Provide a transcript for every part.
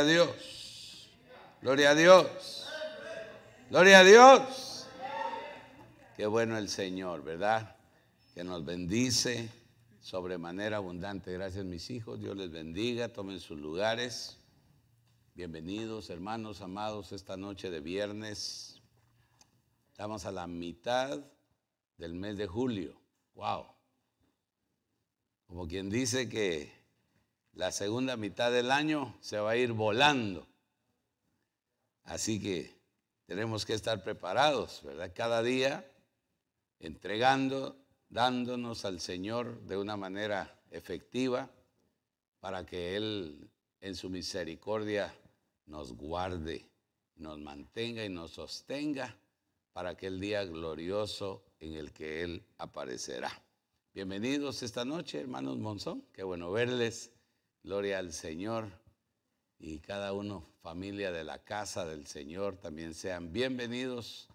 a Dios. Gloria a Dios. Gloria a Dios. Qué bueno el Señor, ¿verdad? Que nos bendice sobremanera abundante. Gracias mis hijos. Dios les bendiga. Tomen sus lugares. Bienvenidos hermanos amados esta noche de viernes. Estamos a la mitad del mes de julio. Wow. Como quien dice que la segunda mitad del año se va a ir volando. Así que tenemos que estar preparados, ¿verdad? Cada día entregando, dándonos al Señor de una manera efectiva para que Él en su misericordia nos guarde, nos mantenga y nos sostenga para aquel día glorioso en el que Él aparecerá. Bienvenidos esta noche, hermanos Monzón. Qué bueno verles. Gloria al Señor. Y cada uno, familia de la casa del Señor, también sean bienvenidos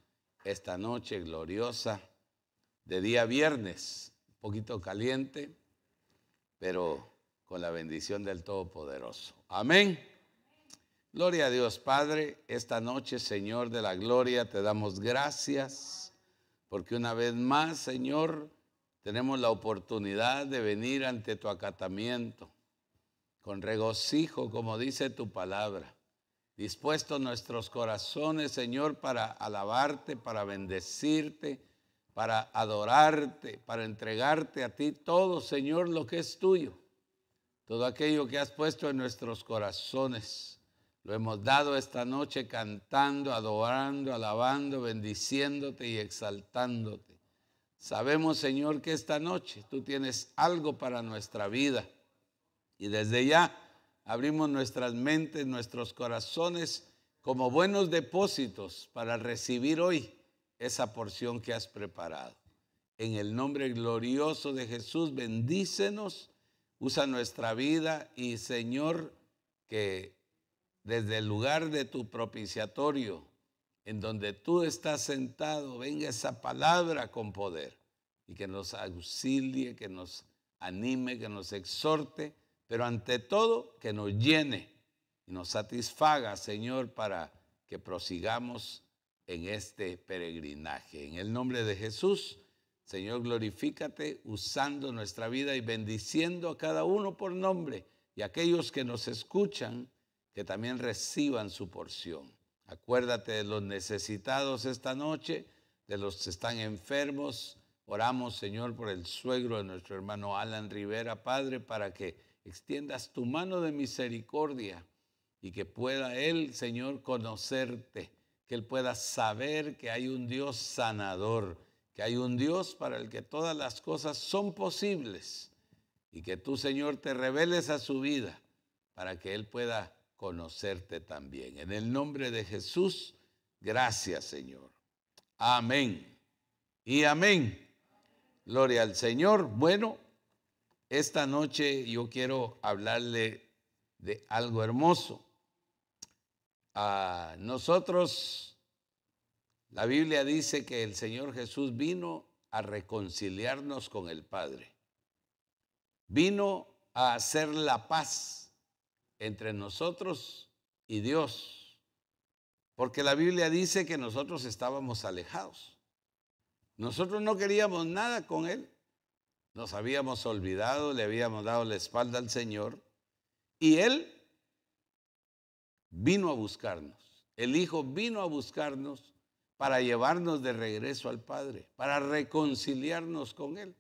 esta noche gloriosa de día viernes. Un poquito caliente, pero con la bendición del Todopoderoso. Amén. Gloria a Dios, Padre. Esta noche, Señor de la Gloria, te damos gracias porque una vez más, Señor, tenemos la oportunidad de venir ante tu acatamiento con regocijo, como dice tu palabra. Dispuestos nuestros corazones, Señor, para alabarte, para bendecirte, para adorarte, para entregarte a ti todo, Señor, lo que es tuyo. Todo aquello que has puesto en nuestros corazones. Lo hemos dado esta noche cantando, adorando, alabando, bendiciéndote y exaltándote. Sabemos, Señor, que esta noche tú tienes algo para nuestra vida y desde ya abrimos nuestras mentes, nuestros corazones como buenos depósitos para recibir hoy esa porción que has preparado. En el nombre glorioso de Jesús, bendícenos, usa nuestra vida y Señor, que desde el lugar de tu propiciatorio, en donde tú estás sentado, venga esa palabra con poder y que nos auxilie, que nos anime, que nos exhorte pero ante todo que nos llene y nos satisfaga, Señor, para que prosigamos en este peregrinaje. En el nombre de Jesús, Señor, glorifícate usando nuestra vida y bendiciendo a cada uno por nombre y aquellos que nos escuchan, que también reciban su porción. Acuérdate de los necesitados esta noche, de los que están enfermos. Oramos, Señor, por el suegro de nuestro hermano Alan Rivera, Padre, para que extiendas tu mano de misericordia y que pueda Él, Señor, conocerte, que Él pueda saber que hay un Dios sanador, que hay un Dios para el que todas las cosas son posibles y que tú, Señor, te reveles a su vida para que Él pueda conocerte también. En el nombre de Jesús, gracias, Señor. Amén. Y amén. Gloria al Señor. Bueno, esta noche yo quiero hablarle de algo hermoso. A nosotros, la Biblia dice que el Señor Jesús vino a reconciliarnos con el Padre. Vino a hacer la paz entre nosotros y Dios. Porque la Biblia dice que nosotros estábamos alejados. Nosotros no queríamos nada con Él. Nos habíamos olvidado, le habíamos dado la espalda al Señor y Él vino a buscarnos. El Hijo vino a buscarnos para llevarnos de regreso al Padre, para reconciliarnos con Él.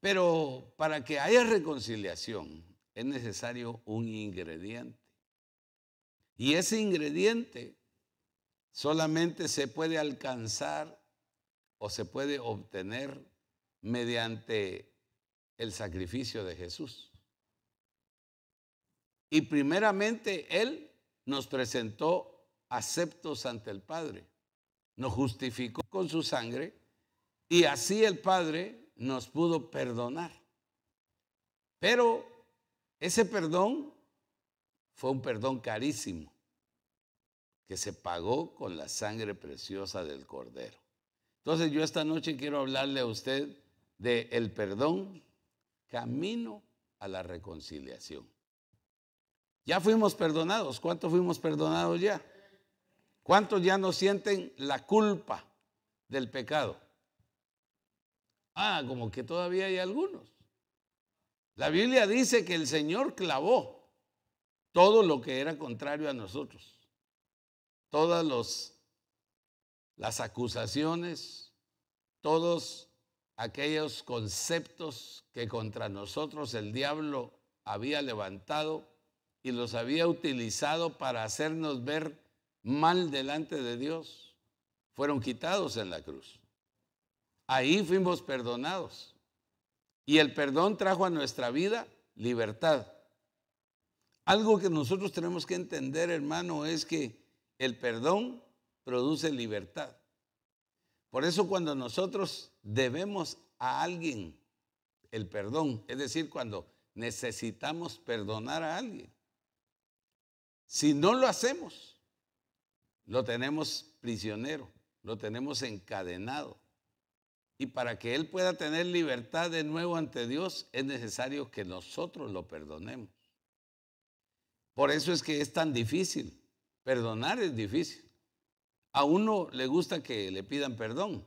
Pero para que haya reconciliación es necesario un ingrediente. Y ese ingrediente solamente se puede alcanzar o se puede obtener mediante el sacrificio de Jesús. Y primeramente Él nos presentó aceptos ante el Padre, nos justificó con su sangre y así el Padre nos pudo perdonar. Pero ese perdón fue un perdón carísimo que se pagó con la sangre preciosa del Cordero. Entonces yo esta noche quiero hablarle a usted de el perdón camino a la reconciliación. Ya fuimos perdonados. ¿Cuántos fuimos perdonados ya? ¿Cuántos ya no sienten la culpa del pecado? Ah, como que todavía hay algunos. La Biblia dice que el Señor clavó todo lo que era contrario a nosotros. Todas las acusaciones, todos aquellos conceptos que contra nosotros el diablo había levantado y los había utilizado para hacernos ver mal delante de Dios, fueron quitados en la cruz. Ahí fuimos perdonados. Y el perdón trajo a nuestra vida libertad. Algo que nosotros tenemos que entender, hermano, es que el perdón produce libertad. Por eso cuando nosotros debemos a alguien el perdón, es decir, cuando necesitamos perdonar a alguien, si no lo hacemos, lo tenemos prisionero, lo tenemos encadenado. Y para que Él pueda tener libertad de nuevo ante Dios, es necesario que nosotros lo perdonemos. Por eso es que es tan difícil. Perdonar es difícil. A uno le gusta que le pidan perdón,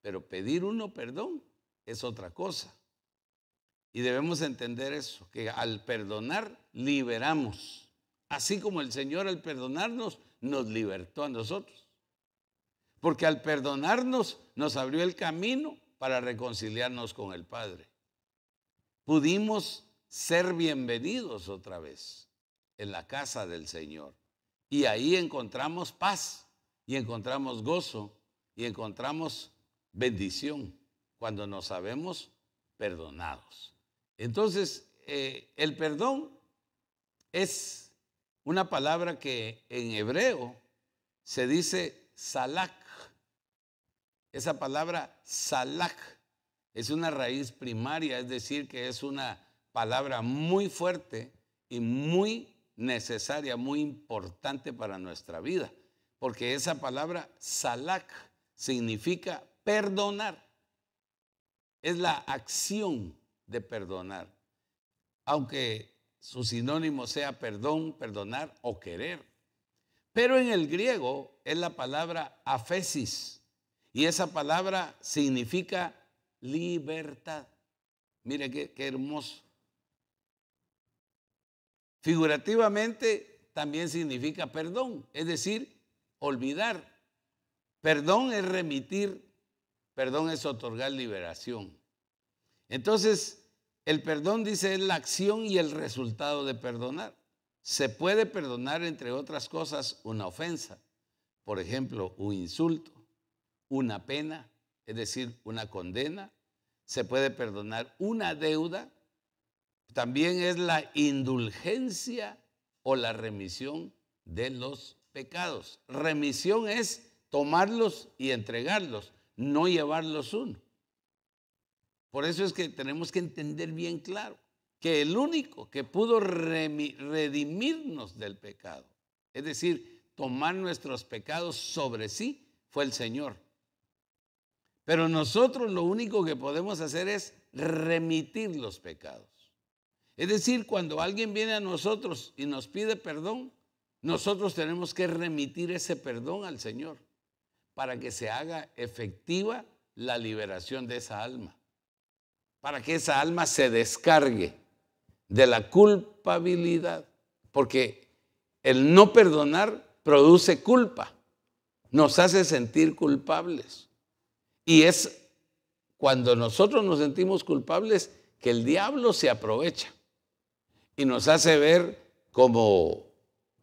pero pedir uno perdón es otra cosa. Y debemos entender eso, que al perdonar liberamos. Así como el Señor al perdonarnos nos libertó a nosotros. Porque al perdonarnos nos abrió el camino para reconciliarnos con el Padre. Pudimos ser bienvenidos otra vez en la casa del Señor. Y ahí encontramos paz y encontramos gozo y encontramos bendición cuando nos sabemos perdonados. Entonces, eh, el perdón es una palabra que en hebreo se dice salak. Esa palabra salak es una raíz primaria, es decir, que es una palabra muy fuerte y muy necesaria, muy importante para nuestra vida, porque esa palabra salak significa perdonar. Es la acción de perdonar, aunque su sinónimo sea perdón, perdonar o querer. Pero en el griego es la palabra afesis, y esa palabra significa libertad. Mire qué, hermoso. Figurativamente también significa perdón, es decir, olvidar. Perdón es remitir, perdón es otorgar liberación. Entonces, el perdón dice es la acción y el resultado de perdonar. Se puede perdonar, entre otras cosas, una ofensa, por ejemplo, un insulto, una pena, es decir, una condena, se puede perdonar una deuda, también es la indulgencia o la remisión de los pecados. Remisión es tomarlos y entregarlos, no llevarlos uno. Por eso es que tenemos que entender bien claro que el único que pudo redimirnos del pecado, es decir, tomar nuestros pecados sobre sí, fue el Señor. Pero nosotros lo único que podemos hacer es remitir los pecados. Es decir, cuando alguien viene a nosotros y nos pide perdón, nosotros tenemos que remitir ese perdón al Señor para que se haga efectiva la liberación de esa alma, para que esa alma se descargue de la culpabilidad, porque el no perdonar produce culpa, nos hace sentir culpables. Y es cuando nosotros nos sentimos culpables que el diablo se aprovecha y nos hace ver como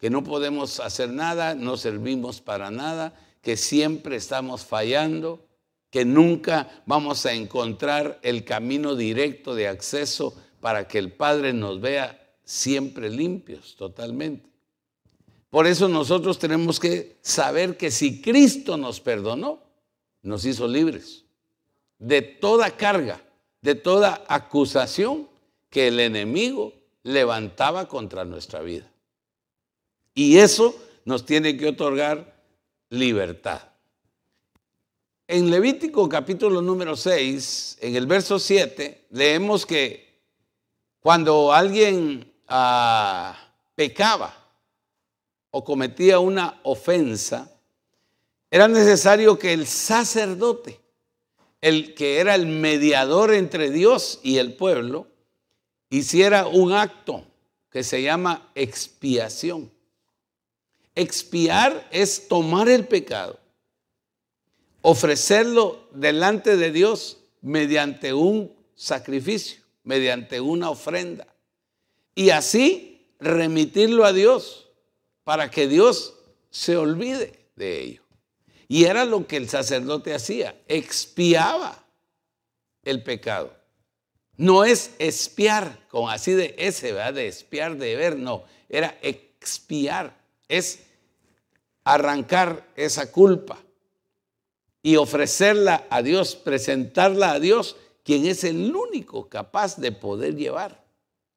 que no podemos hacer nada, no servimos para nada, que siempre estamos fallando, que nunca vamos a encontrar el camino directo de acceso para que el Padre nos vea siempre limpios totalmente. Por eso nosotros tenemos que saber que si Cristo nos perdonó, nos hizo libres de toda carga, de toda acusación que el enemigo levantaba contra nuestra vida. Y eso nos tiene que otorgar libertad. En Levítico capítulo número 6, en el verso 7, leemos que cuando alguien ah, pecaba o cometía una ofensa, era necesario que el sacerdote, el que era el mediador entre Dios y el pueblo, hiciera un acto que se llama expiación. Expiar es tomar el pecado, ofrecerlo delante de Dios mediante un sacrificio, mediante una ofrenda, y así remitirlo a Dios para que Dios se olvide de ello. Y era lo que el sacerdote hacía, expiaba el pecado. No es espiar, con así de ese, ¿verdad? De espiar, de ver, no, era expiar, es arrancar esa culpa y ofrecerla a Dios, presentarla a Dios, quien es el único capaz de poder llevar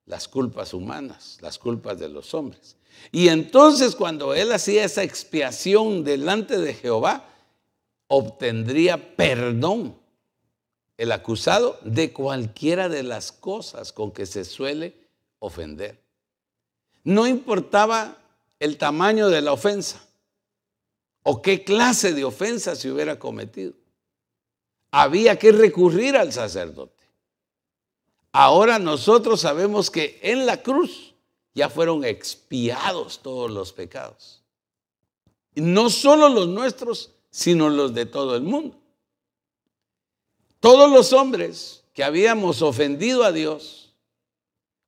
las culpas humanas, las culpas de los hombres. Y entonces cuando él hacía esa expiación delante de Jehová, obtendría perdón el acusado de cualquiera de las cosas con que se suele ofender. No importaba el tamaño de la ofensa o qué clase de ofensa se hubiera cometido. Había que recurrir al sacerdote. Ahora nosotros sabemos que en la cruz ya fueron expiados todos los pecados. No solo los nuestros, sino los de todo el mundo. Todos los hombres que habíamos ofendido a Dios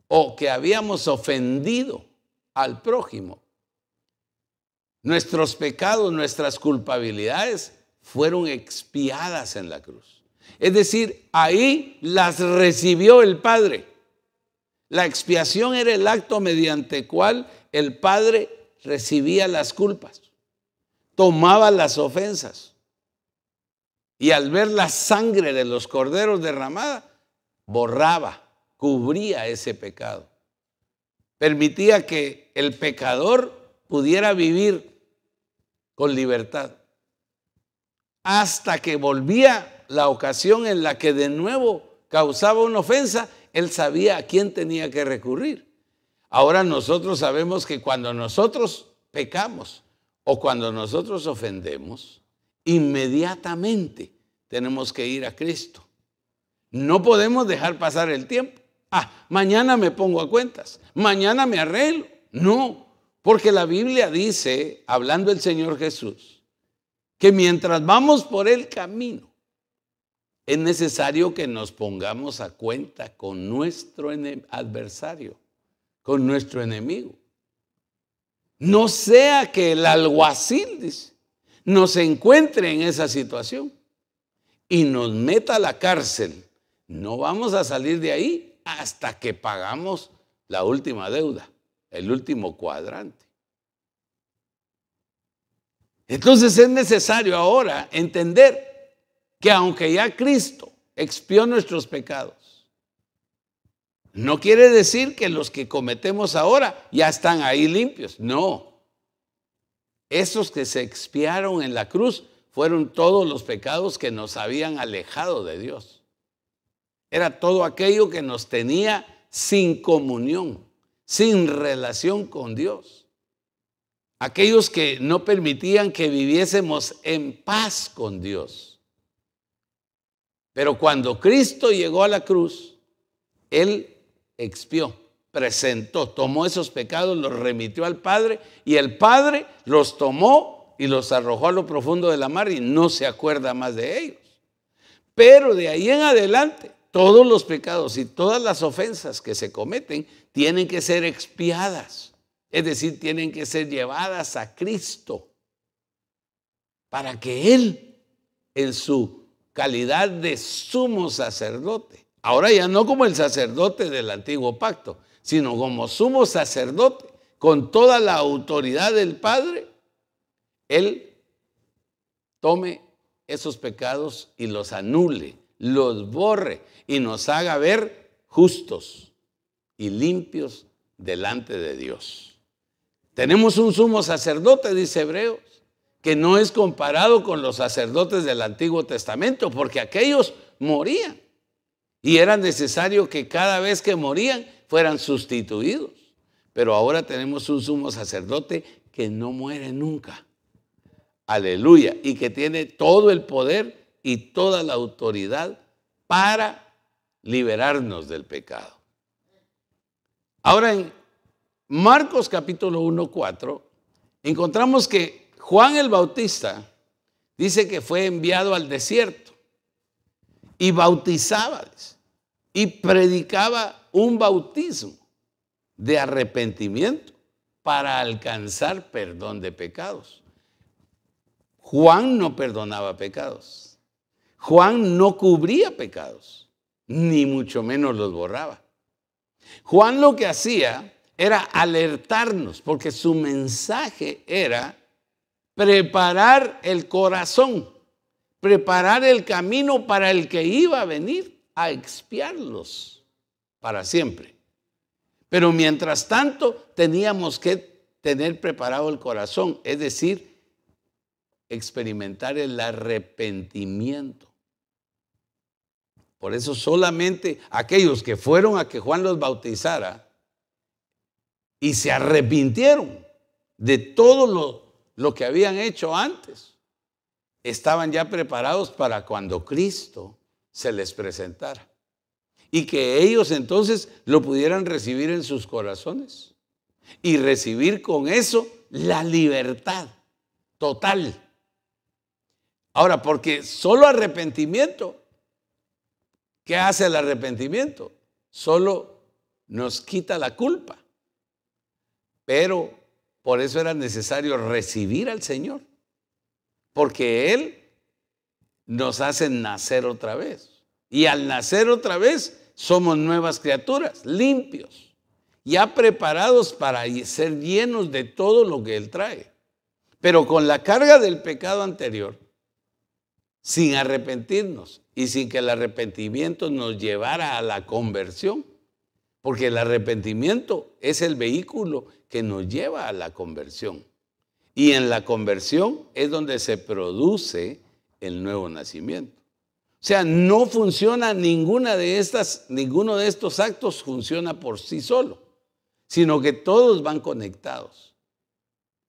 o que habíamos ofendido al prójimo, nuestros pecados, nuestras culpabilidades fueron expiadas en la cruz. Es decir, ahí las recibió el Padre. La expiación era el acto mediante cual el Padre recibía las culpas, tomaba las ofensas y al ver la sangre de los corderos derramada, borraba, cubría ese pecado. Permitía que el pecador pudiera vivir con libertad. Hasta que volvía la ocasión en la que de nuevo causaba una ofensa, él sabía a quién tenía que recurrir. Ahora nosotros sabemos que cuando nosotros pecamos o cuando nosotros ofendemos, inmediatamente tenemos que ir a Cristo. No podemos dejar pasar el tiempo. Ah, mañana me pongo a cuentas, mañana me arreglo. No, porque la Biblia dice, hablando el Señor Jesús, que mientras vamos por el camino, es necesario que nos pongamos a cuenta con nuestro adversario, con nuestro enemigo. No sea que el alguacil nos encuentre en esa situación y nos meta a la cárcel. No vamos a salir de ahí hasta que pagamos la última deuda, el último cuadrante. Entonces es necesario ahora entender que aunque ya Cristo expió nuestros pecados, no quiere decir que los que cometemos ahora ya están ahí limpios. No. Esos que se expiaron en la cruz fueron todos los pecados que nos habían alejado de Dios. Era todo aquello que nos tenía sin comunión, sin relación con Dios. Aquellos que no permitían que viviésemos en paz con Dios. Pero cuando Cristo llegó a la cruz, Él expió presentó, tomó esos pecados, los remitió al Padre y el Padre los tomó y los arrojó a lo profundo de la mar y no se acuerda más de ellos. Pero de ahí en adelante, todos los pecados y todas las ofensas que se cometen tienen que ser expiadas, es decir, tienen que ser llevadas a Cristo para que Él, en su calidad de sumo sacerdote, ahora ya no como el sacerdote del antiguo pacto, sino como sumo sacerdote, con toda la autoridad del Padre, Él tome esos pecados y los anule, los borre y nos haga ver justos y limpios delante de Dios. Tenemos un sumo sacerdote, dice Hebreos, que no es comparado con los sacerdotes del Antiguo Testamento, porque aquellos morían. Y era necesario que cada vez que morían fueran sustituidos. pero ahora tenemos un sumo sacerdote que no muere nunca. Aleluya. Y que tiene todo el poder y toda la autoridad para liberarnos del pecado. Ahora en Marcos capítulo 1, 4, encontramos que Juan el Bautista dice que fue enviado al desierto y bautizaba y predicaba un bautismo de arrepentimiento para alcanzar perdón de pecados. Juan no perdonaba pecados. Juan no cubría pecados, ni mucho menos los borraba. Juan lo que hacía era alertarnos, porque su mensaje era preparar el corazón, preparar el camino para el que iba a venir a expiarlos para siempre. Pero mientras tanto teníamos que tener preparado el corazón, es decir, experimentar el arrepentimiento. Por eso solamente aquellos que fueron a que Juan los bautizara y se arrepintieron de todo lo, lo que habían hecho antes, estaban ya preparados para cuando Cristo se les presentara y que ellos entonces lo pudieran recibir en sus corazones y recibir con eso la libertad total. Ahora, porque solo arrepentimiento, ¿qué hace el arrepentimiento? Solo nos quita la culpa. Pero por eso era necesario recibir al Señor, porque Él nos hace nacer otra vez. Y al nacer otra vez, somos nuevas criaturas, limpios, ya preparados para ser llenos de todo lo que Él trae. Pero con la carga del pecado anterior, sin arrepentirnos y sin que el arrepentimiento nos llevara a la conversión, porque el arrepentimiento es el vehículo que nos lleva a la conversión. Y en la conversión es donde se produce el nuevo nacimiento. O sea, no funciona ninguna de estas, ninguno de estos actos funciona por sí solo, sino que todos van conectados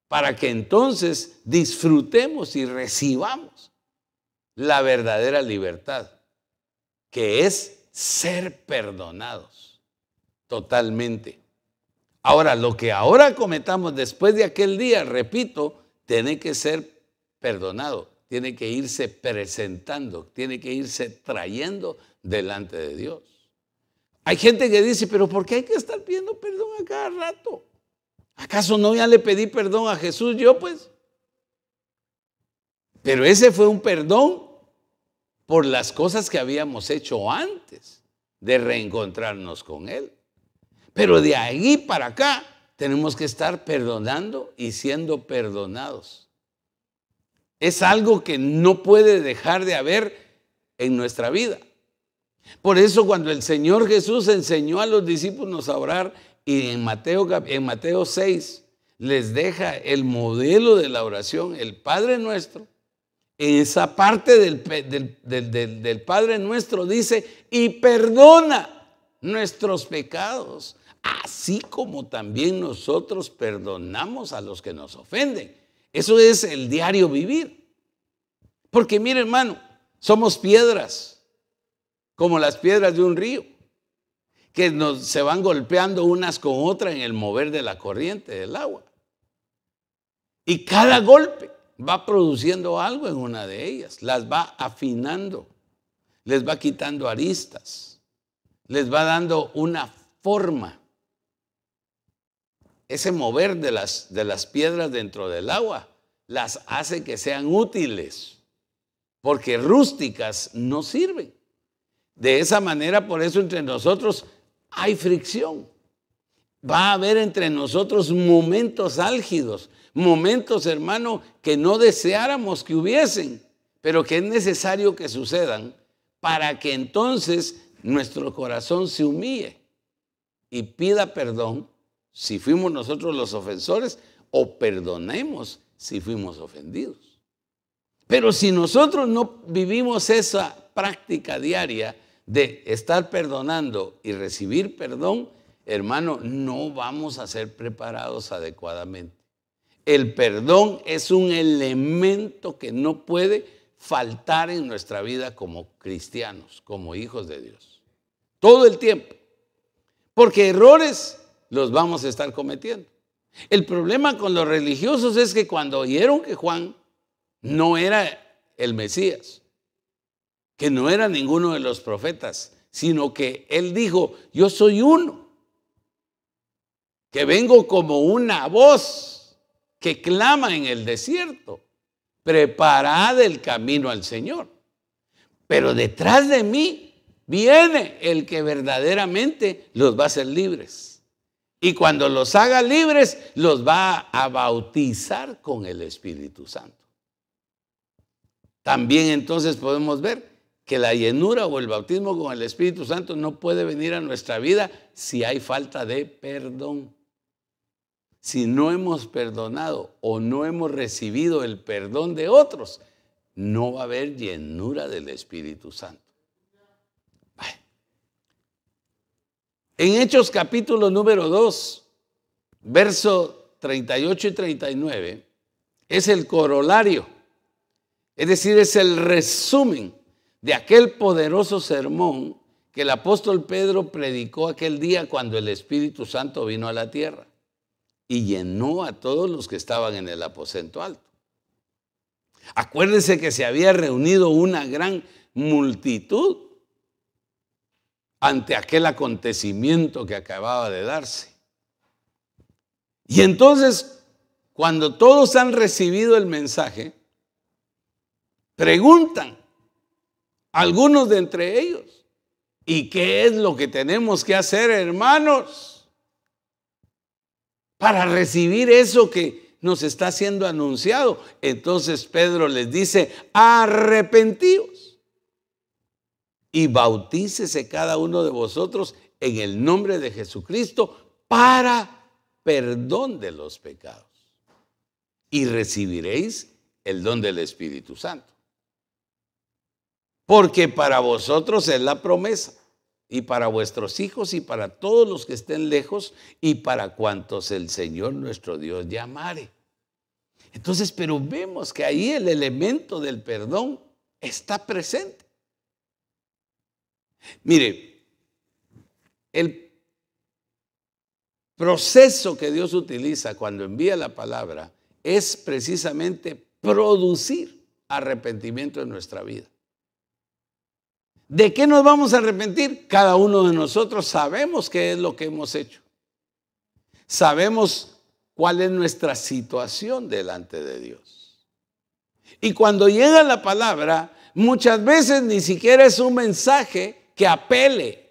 para que entonces disfrutemos y recibamos la verdadera libertad, que es ser perdonados totalmente. Ahora, lo que ahora cometamos después de aquel día, repito, tiene que ser perdonado tiene que irse presentando, tiene que irse trayendo delante de Dios. Hay gente que dice, pero ¿por qué hay que estar pidiendo perdón a cada rato? ¿Acaso no ya le pedí perdón a Jesús yo pues? Pero ese fue un perdón por las cosas que habíamos hecho antes de reencontrarnos con Él. Pero de ahí para acá tenemos que estar perdonando y siendo perdonados. Es algo que no puede dejar de haber en nuestra vida. Por eso cuando el Señor Jesús enseñó a los discípulos a orar y en Mateo, en Mateo 6 les deja el modelo de la oración, el Padre nuestro, en esa parte del, del, del Padre nuestro dice, y perdona nuestros pecados, así como también nosotros perdonamos a los que nos ofenden. Eso es el diario vivir. Porque mire hermano, somos piedras, como las piedras de un río, que nos, se van golpeando unas con otras en el mover de la corriente del agua. Y cada golpe va produciendo algo en una de ellas, las va afinando, les va quitando aristas, les va dando una forma ese mover de las, de las piedras dentro del agua las hace que sean útiles, porque rústicas no sirven. De esa manera, por eso entre nosotros hay fricción. Va a haber entre nosotros momentos álgidos, momentos, hermano, que no deseáramos que hubiesen, pero que es necesario que sucedan para que entonces nuestro corazón se humille y pida perdón si fuimos nosotros los ofensores o perdonemos si fuimos ofendidos. Pero si nosotros no vivimos esa práctica diaria de estar perdonando y recibir perdón, hermano, no vamos a ser preparados adecuadamente. El perdón es un elemento que no puede faltar en nuestra vida como cristianos, como hijos de Dios. Todo el tiempo. Porque errores los vamos a estar cometiendo. El problema con los religiosos es que cuando oyeron que Juan no era el Mesías, que no era ninguno de los profetas, sino que él dijo, yo soy uno, que vengo como una voz que clama en el desierto, preparad el camino al Señor. Pero detrás de mí viene el que verdaderamente los va a hacer libres. Y cuando los haga libres, los va a bautizar con el Espíritu Santo. También entonces podemos ver que la llenura o el bautismo con el Espíritu Santo no puede venir a nuestra vida si hay falta de perdón. Si no hemos perdonado o no hemos recibido el perdón de otros, no va a haber llenura del Espíritu Santo. En Hechos capítulo número 2, verso 38 y 39, es el corolario, es decir, es el resumen de aquel poderoso sermón que el apóstol Pedro predicó aquel día cuando el Espíritu Santo vino a la tierra y llenó a todos los que estaban en el aposento alto. Acuérdense que se había reunido una gran multitud ante aquel acontecimiento que acababa de darse. Y entonces, cuando todos han recibido el mensaje, preguntan, algunos de entre ellos. ¿Y qué es lo que tenemos que hacer, hermanos? Para recibir eso que nos está siendo anunciado. Entonces Pedro les dice, arrepentíos y bautícese cada uno de vosotros en el nombre de Jesucristo para perdón de los pecados. Y recibiréis el don del Espíritu Santo porque para vosotros es la promesa, y para vuestros hijos, y para todos los que estén lejos, y para cuantos el Señor nuestro Dios llamare. Entonces, pero vemos que ahí el elemento del perdón está presente. Mire, el proceso que Dios utiliza cuando envía la palabra es precisamente producir arrepentimiento en nuestra vida. ¿De qué nos vamos a arrepentir? Cada uno de nosotros sabemos qué es lo que hemos hecho. Sabemos cuál es nuestra situación delante de Dios. Y cuando llega la palabra, muchas veces ni siquiera es un mensaje que apele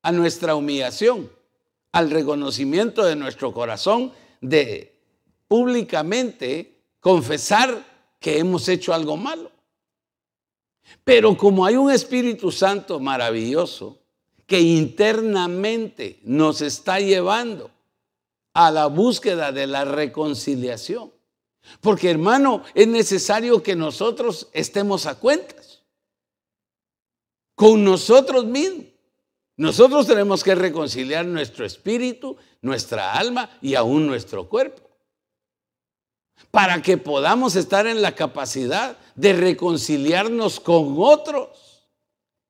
a nuestra humillación, al reconocimiento de nuestro corazón, de públicamente confesar que hemos hecho algo malo. Pero como hay un Espíritu Santo maravilloso que internamente nos está llevando a la búsqueda de la reconciliación. Porque hermano, es necesario que nosotros estemos a cuentas con nosotros mismos. Nosotros tenemos que reconciliar nuestro espíritu, nuestra alma y aún nuestro cuerpo para que podamos estar en la capacidad de reconciliarnos con otros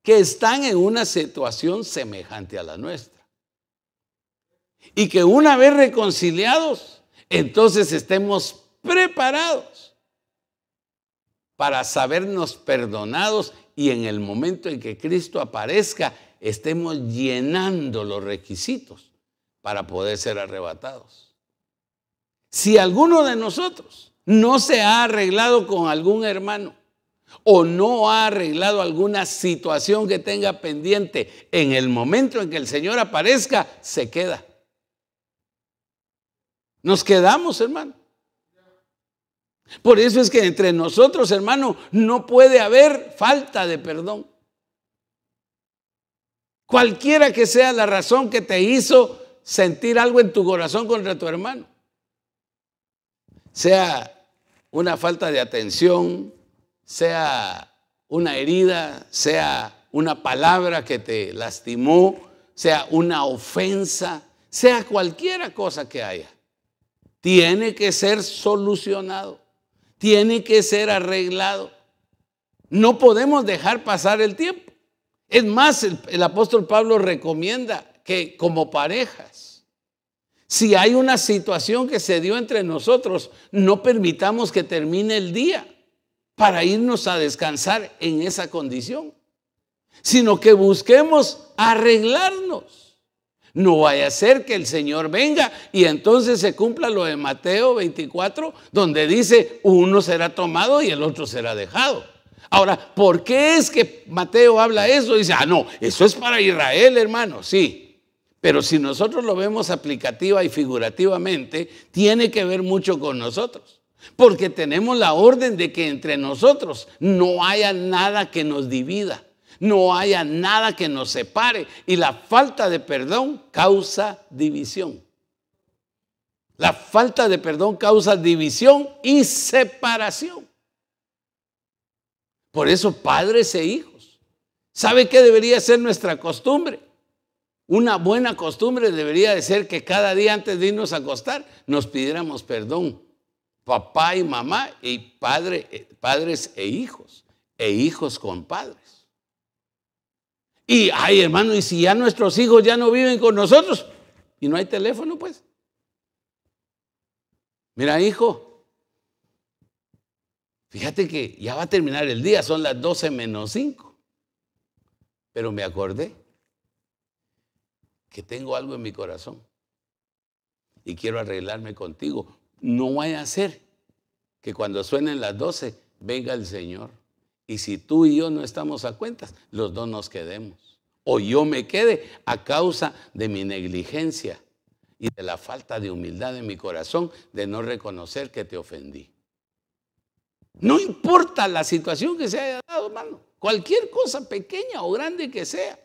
que están en una situación semejante a la nuestra. Y que una vez reconciliados, entonces estemos preparados para sabernos perdonados y en el momento en que Cristo aparezca, estemos llenando los requisitos para poder ser arrebatados. Si alguno de nosotros no se ha arreglado con algún hermano o no ha arreglado alguna situación que tenga pendiente en el momento en que el Señor aparezca, se queda. Nos quedamos, hermano. Por eso es que entre nosotros, hermano, no puede haber falta de perdón. Cualquiera que sea la razón que te hizo sentir algo en tu corazón contra tu hermano sea una falta de atención, sea una herida, sea una palabra que te lastimó, sea una ofensa, sea cualquiera cosa que haya, tiene que ser solucionado, tiene que ser arreglado. No podemos dejar pasar el tiempo. Es más, el, apóstol Pablo recomienda que como parejas, si hay una situación que se dio entre nosotros, no permitamos que termine el día para irnos a descansar en esa condición, sino que busquemos arreglarnos. No vaya a ser que el Señor venga y entonces se cumpla lo de Mateo 24, donde dice, uno será tomado y el otro será dejado. Ahora, ¿por qué es que Mateo habla eso? Dice, ah, no, eso es para Israel, hermano, sí. Pero si nosotros lo vemos aplicativa y figurativamente, tiene que ver mucho con nosotros. Porque tenemos la orden de que entre nosotros no haya nada que nos divida, no haya nada que nos separe. Y la falta de perdón causa división. La falta de perdón causa división y separación. Por eso padres e hijos. ¿Sabe qué debería ser nuestra costumbre? Una buena costumbre debería de ser que cada día antes de irnos a acostar nos pidiéramos perdón papá y mamá y padre, eh, padres e hijos, e hijos con padres. Y, ay hermano, y si ya nuestros hijos ya no viven con nosotros y no hay teléfono, pues. Mira, hijo, fíjate que ya va a terminar el día, son las 12 menos 5. Pero me acordé que tengo algo en mi corazón y quiero arreglarme contigo no vaya a ser que cuando suenen las 12 venga el Señor. Y si tú y yo no estamos a cuentas, los dos nos quedemos. O yo me quede a causa de mi negligencia y de la falta de humildad en mi corazón de no reconocer que te ofendí. No importa la situación que se haya dado, hermano. Cualquier cosa pequeña o grande que sea,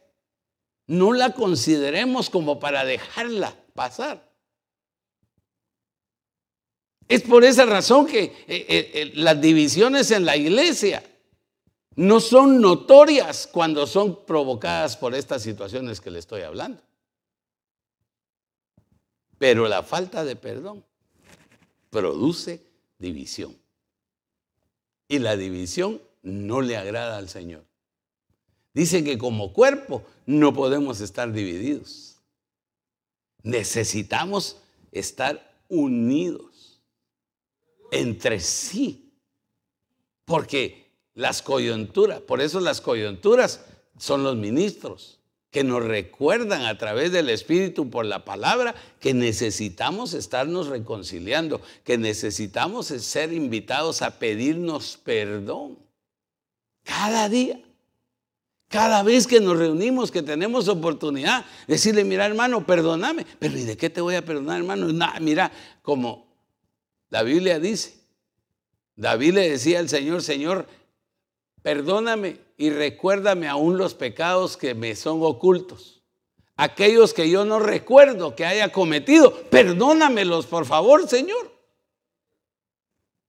no la consideremos como para dejarla pasar. Es por esa razón que eh, eh, eh, las divisiones en la iglesia no son notorias cuando son provocadas por estas situaciones que le estoy hablando. Pero la falta de perdón produce división. Y la división no le agrada al Señor. Dice que como cuerpo no podemos estar divididos. Necesitamos estar unidos entre sí. Porque las coyunturas, por eso las coyunturas son los ministros que nos recuerdan a través del Espíritu por la palabra que necesitamos estarnos reconciliando, que necesitamos ser invitados a pedirnos perdón. Cada día. Cada vez que nos reunimos, que tenemos oportunidad, decirle, mira hermano, perdóname. Pero ¿y de qué te voy a perdonar hermano? mira, como la Biblia dice, David le decía al Señor, Señor, perdóname y recuérdame aún los pecados que me son ocultos. Aquellos que yo no recuerdo que haya cometido, perdónamelos, por favor, Señor.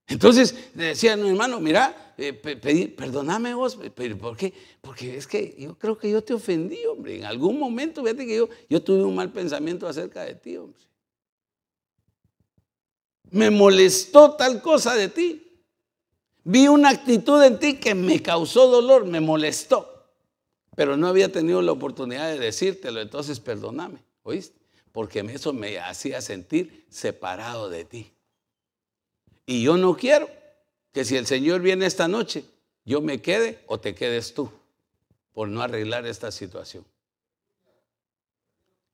Entonces decía, no, hermano, mira, eh, perdóname vos, pero ¿por qué? Porque es que yo creo que yo te ofendí, hombre. En algún momento, fíjate que yo, yo tuve un mal pensamiento acerca de ti, hombre me molestó tal cosa de ti. Vi una actitud en ti que me causó dolor, me molestó. Pero no había tenido la oportunidad de decírtelo, entonces perdóname, ¿oíste? Porque eso me hacía sentir separado de ti. Y yo no quiero que si el Señor viene esta noche, yo me quede o te quedes tú por no arreglar esta situación.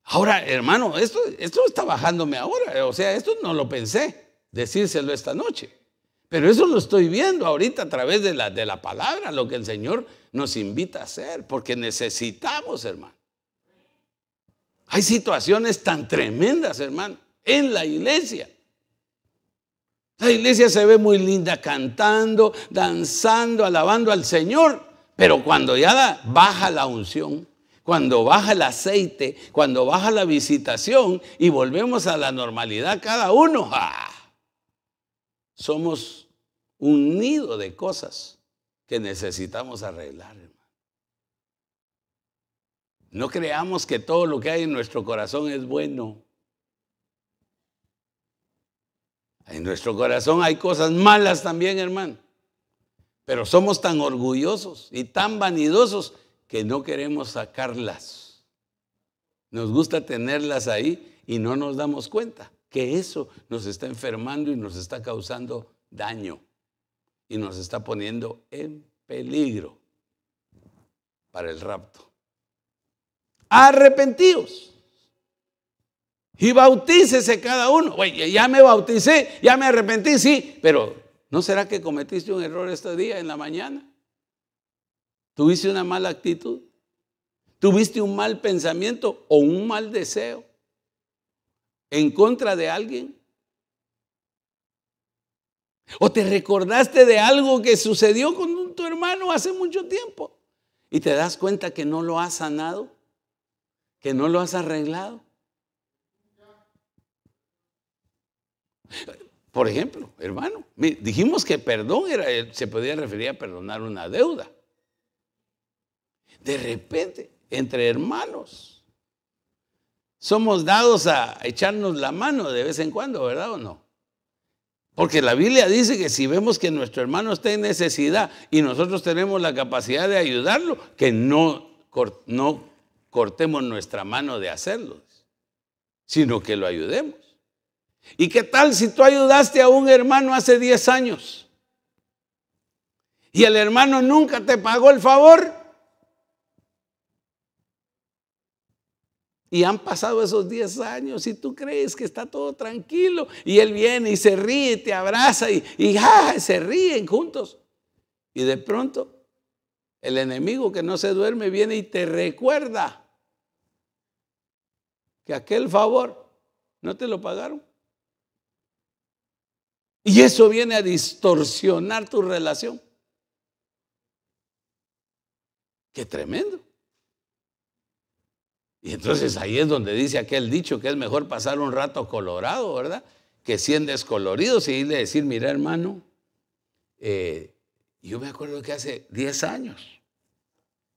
Ahora, hermano, esto, esto está bajándome ahora. O sea, esto no lo pensé decírselo esta noche. Pero eso lo estoy viendo ahorita a través de la, de la palabra, lo que el Señor nos invita a hacer, porque necesitamos, hermano. Hay situaciones tan tremendas, hermano, en la iglesia. La iglesia se ve muy linda cantando, danzando, alabando al Señor, pero cuando ya baja la unción, cuando baja el aceite, cuando baja la visitación y volvemos a la normalidad cada uno, somos un nido de cosas que necesitamos arreglar. No creamos que todo lo que hay en nuestro corazón es bueno. En nuestro corazón hay cosas malas también, hermano. Pero somos tan orgullosos y tan vanidosos que no queremos sacarlas. Nos gusta tenerlas ahí y no nos damos cuenta que eso nos está enfermando y nos está causando daño y nos está poniendo en peligro para el rapto. Arrepentíos y bautícese cada uno. Oye, ya me bauticé, ya me arrepentí, sí, pero ¿no será que cometiste un error este día en la mañana? ¿Tuviste una mala actitud? ¿Tuviste un mal pensamiento o un mal deseo en contra de alguien? ¿O te recordaste de algo que sucedió con tu hermano hace mucho tiempo y te das cuenta que no lo has sanado, que no lo has arreglado? Por ejemplo, hermano, dijimos que perdón era, se podía referir a perdonar una deuda. De repente, entre hermanos, somos dados a echarnos la mano de vez en cuando, ¿verdad o no? Porque la Biblia dice que si vemos que nuestro hermano está en necesidad y nosotros tenemos la capacidad de ayudarlo, que no, no cortemos nuestra mano de hacerlo, sino que lo ayudemos. ¿Y qué tal si tú ayudaste a un hermano hace 10 años y el hermano nunca te pagó el favor? Y han pasado esos 10 años y tú crees que está todo tranquilo y él viene y se ríe, y te abraza y, y se ríen juntos. Y de pronto el enemigo que no se duerme viene y te recuerda que aquel favor no te lo pagaron. Y eso viene a distorsionar tu relación. Qué tremendo. Y entonces ahí es donde dice aquel dicho que es mejor pasar un rato colorado, ¿verdad? Que 100 descoloridos y irle a decir, mira hermano, eh, yo me acuerdo que hace 10 años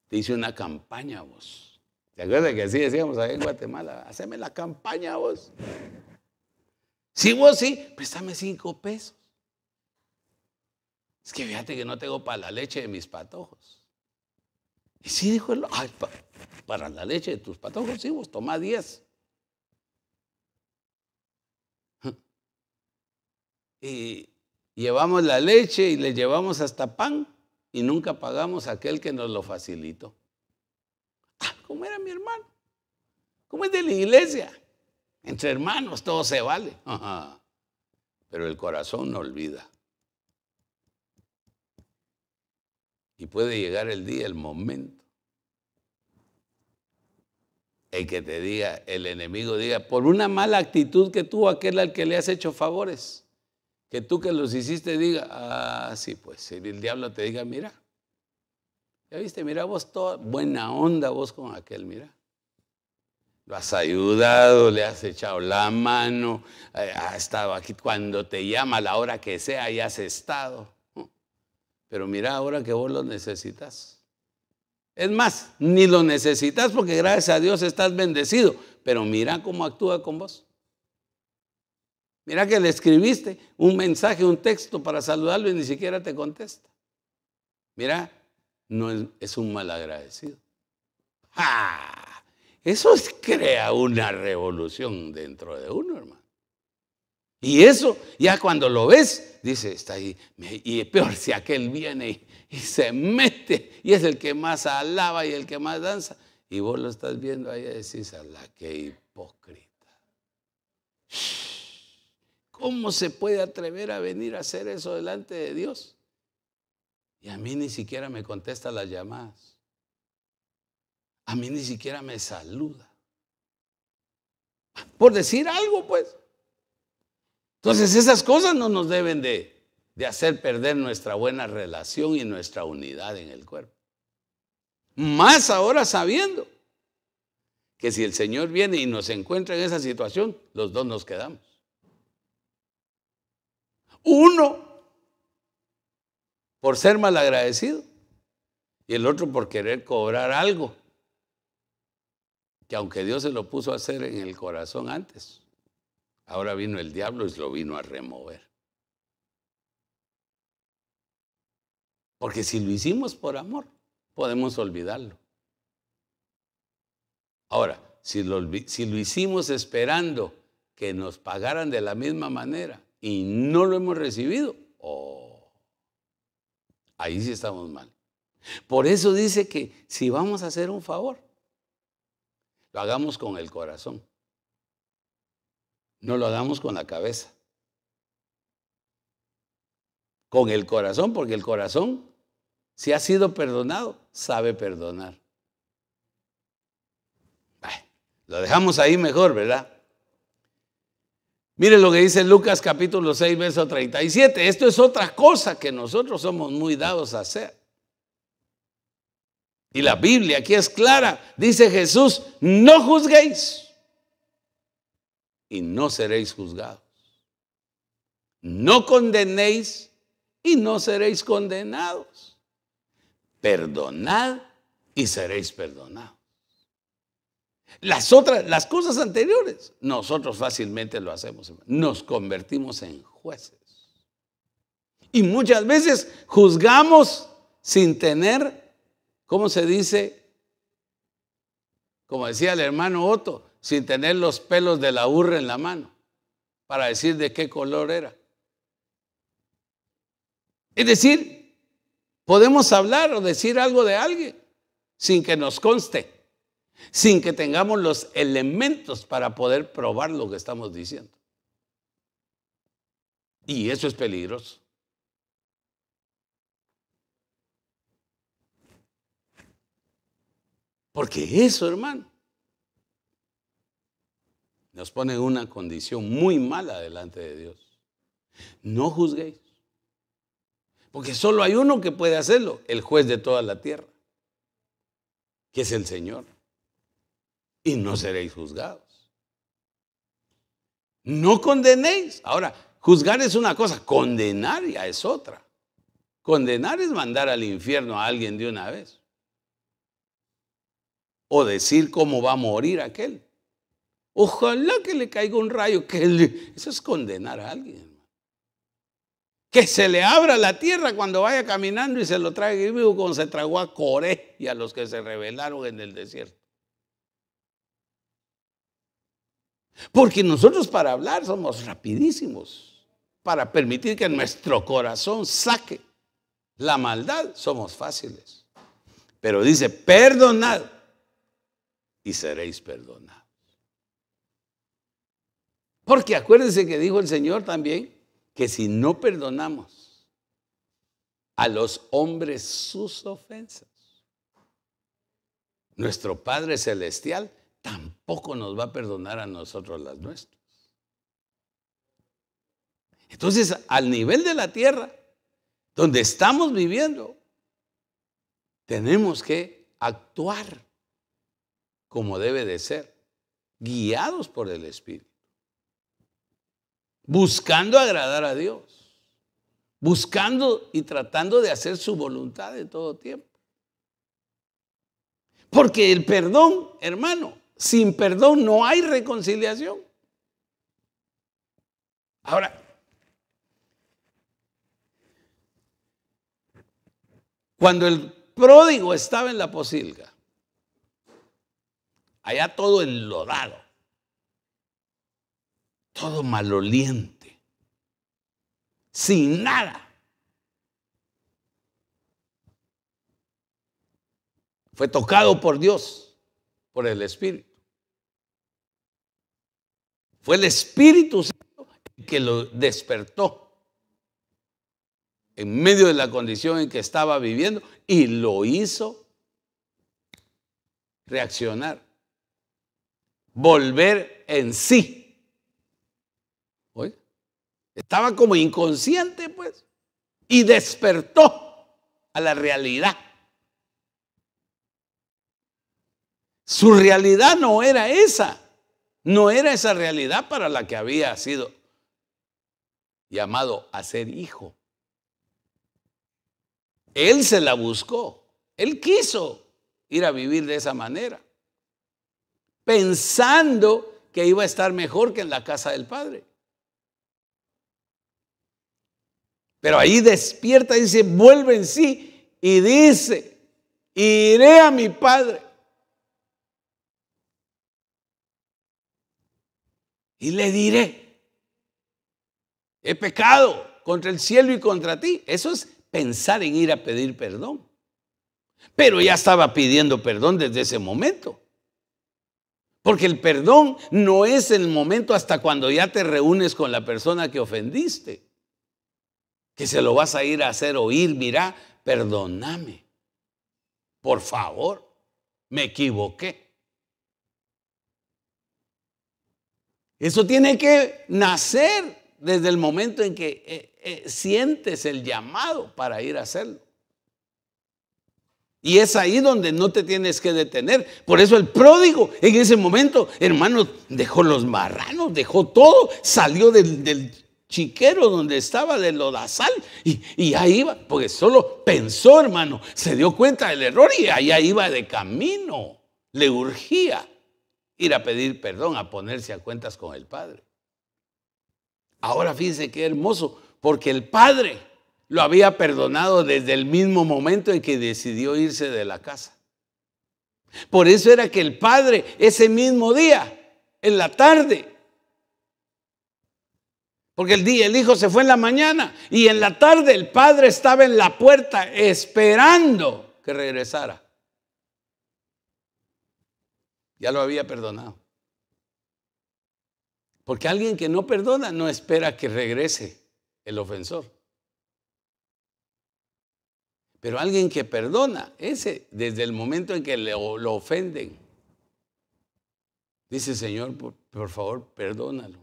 te hice una campaña vos. ¿Te acuerdas que así decíamos ahí en Guatemala? Haceme la campaña vos. Si vos sí, préstame cinco pesos. Es que fíjate que no tengo para la leche de mis patojos. Y sí dijo él, ay, para la leche de tus patojos, sí, vos toma diez. Y llevamos la leche y le llevamos hasta pan y nunca pagamos a aquel que nos lo facilitó. Ah, ¿cómo era mi hermano? ¿Cómo es de la iglesia? Entre hermanos todo se vale. Pero el corazón no olvida. Y puede llegar el día, el momento, el que te diga, el enemigo diga, por una mala actitud que tuvo aquel al que le has hecho favores, que tú que los hiciste diga, ah, sí, pues, si el diablo te diga, mira, ya viste, mira vos toda buena onda vos con aquel, mira. Lo has ayudado, le has echado la mano, eh, ha estado aquí cuando te llama a la hora que sea y has estado. Pero mira ahora que vos lo necesitas. Es más, ni lo necesitas porque gracias a Dios estás bendecido. Pero mira cómo actúa con vos. Mira que le escribiste un mensaje, un texto para saludarlo y ni siquiera te contesta. Mira, no es, es un malagradecido. ¡Ah! Eso crea una revolución dentro de uno, hermano. Y eso, ya cuando lo ves, dice, está ahí. Y peor si aquel viene y, se mete y es el que más alaba y el que más danza. Y vos lo estás viendo ahí y decís, la qué hipócrita. ¿Cómo se puede atrever a venir a hacer eso delante de Dios? Y a mí ni siquiera me contesta las llamadas. A mí ni siquiera me saluda. Por decir algo, pues. Entonces esas cosas no nos deben de, hacer perder nuestra buena relación y nuestra unidad en el cuerpo. Más ahora sabiendo que si el Señor viene y nos encuentra en esa situación, los dos nos quedamos. Uno por ser malagradecido y el otro por querer cobrar algo que aunque Dios se lo puso a hacer en el corazón antes, ahora vino el diablo y lo vino a remover. Porque si lo hicimos por amor, podemos olvidarlo. Ahora, si lo, hicimos esperando que nos pagaran de la misma manera y no lo hemos recibido, oh, ahí sí estamos mal. Por eso dice que si vamos a hacer un favor, lo hagamos con el corazón. No lo hagamos con la cabeza. Con el corazón, porque el corazón, si ha sido perdonado, sabe perdonar. Lo dejamos ahí mejor, ¿verdad? Mire lo que dice Lucas capítulo 6, verso 37. Esto es otra cosa que nosotros somos muy dados a hacer. Y la Biblia aquí es clara. Dice Jesús, no juzguéis y no seréis juzgados. No condenéis y no seréis condenados. Perdonad y seréis perdonados. Las otras, las cosas anteriores, nosotros fácilmente lo hacemos. Nos convertimos en jueces. Y muchas veces juzgamos sin tener ¿Cómo se dice? Como decía el hermano Otto, sin tener los pelos de la urra en la mano, para decir de qué color era. Es decir, podemos hablar o decir algo de alguien sin que nos conste, sin que tengamos los elementos para poder probar lo que estamos diciendo. Y eso es peligroso. Porque eso, hermano, nos pone en una condición muy mala delante de Dios. No juzguéis. Porque solo hay uno que puede hacerlo, el juez de toda la tierra, que es el Señor. Y no seréis juzgados. No condenéis. Ahora, juzgar es una cosa, condenar ya es otra. Condenar es mandar al infierno a alguien de una vez o decir cómo va a morir aquel. Ojalá que le caiga un rayo, que eso es condenar a alguien. Que se le abra la tierra cuando vaya caminando y se lo traiga vivo como se tragó a Coré y a los que se rebelaron en el desierto. Porque nosotros para hablar somos rapidísimos. Para permitir que nuestro corazón saque la maldad, somos fáciles. Pero dice, perdonad y seréis perdonados. Porque acuérdense que dijo el Señor también que si no perdonamos a los hombres sus ofensas, nuestro Padre Celestial tampoco nos va a perdonar a nosotros las nuestras. Entonces, al nivel de la tierra, donde estamos viviendo, tenemos que actuar como debe de ser, guiados por el Espíritu, buscando agradar a Dios, buscando y tratando de hacer su voluntad en todo tiempo. Porque el perdón, hermano, sin perdón no hay reconciliación. Ahora, cuando el pródigo estaba en la posilga, allá todo enlodado, todo maloliente, sin nada. Fue tocado por Dios, por el Espíritu. Fue el Espíritu Santo que lo despertó en medio de la condición en que estaba viviendo y lo hizo reaccionar volver en sí. Estaba como inconsciente, pues, y despertó a la realidad. Su realidad no era esa, no era esa realidad para la que había sido llamado a ser hijo. Él se la buscó, él quiso ir a vivir de esa manera. Pensando que iba a estar mejor que en la casa del Padre. Pero ahí despierta, dice, vuelve en sí y dice, iré a mi Padre. Y le diré, he pecado contra el cielo y contra ti. Eso es pensar en ir a pedir perdón. Pero ya estaba pidiendo perdón desde ese momento. Porque el perdón no es el momento hasta cuando ya te reúnes con la persona que ofendiste. Que se lo vas a ir a hacer oír, mira, perdóname. Por favor, me equivoqué. Eso tiene que nacer desde el momento en que eh, eh, sientes el llamado para ir a hacerlo. Y es ahí donde no te tienes que detener. Por eso el pródigo en ese momento, hermano, dejó los marranos, dejó todo, salió del, chiquero donde estaba de lodazal y, y ahí iba, porque solo pensó, hermano, se dio cuenta del error y allá iba de camino. Le urgía ir a pedir perdón, a ponerse a cuentas con el Padre. Ahora fíjense qué hermoso, porque el Padre lo había perdonado desde el mismo momento en que decidió irse de la casa. Por eso era que el Padre ese mismo día, en la tarde, porque el día el hijo se fue en la mañana y en la tarde el padre estaba en la puerta esperando que regresara. Ya lo había perdonado. Porque alguien que no perdona no espera que regrese el ofensor. Pero alguien que perdona, ese desde el momento en que lo ofenden, dice Señor, por, favor, perdónalo.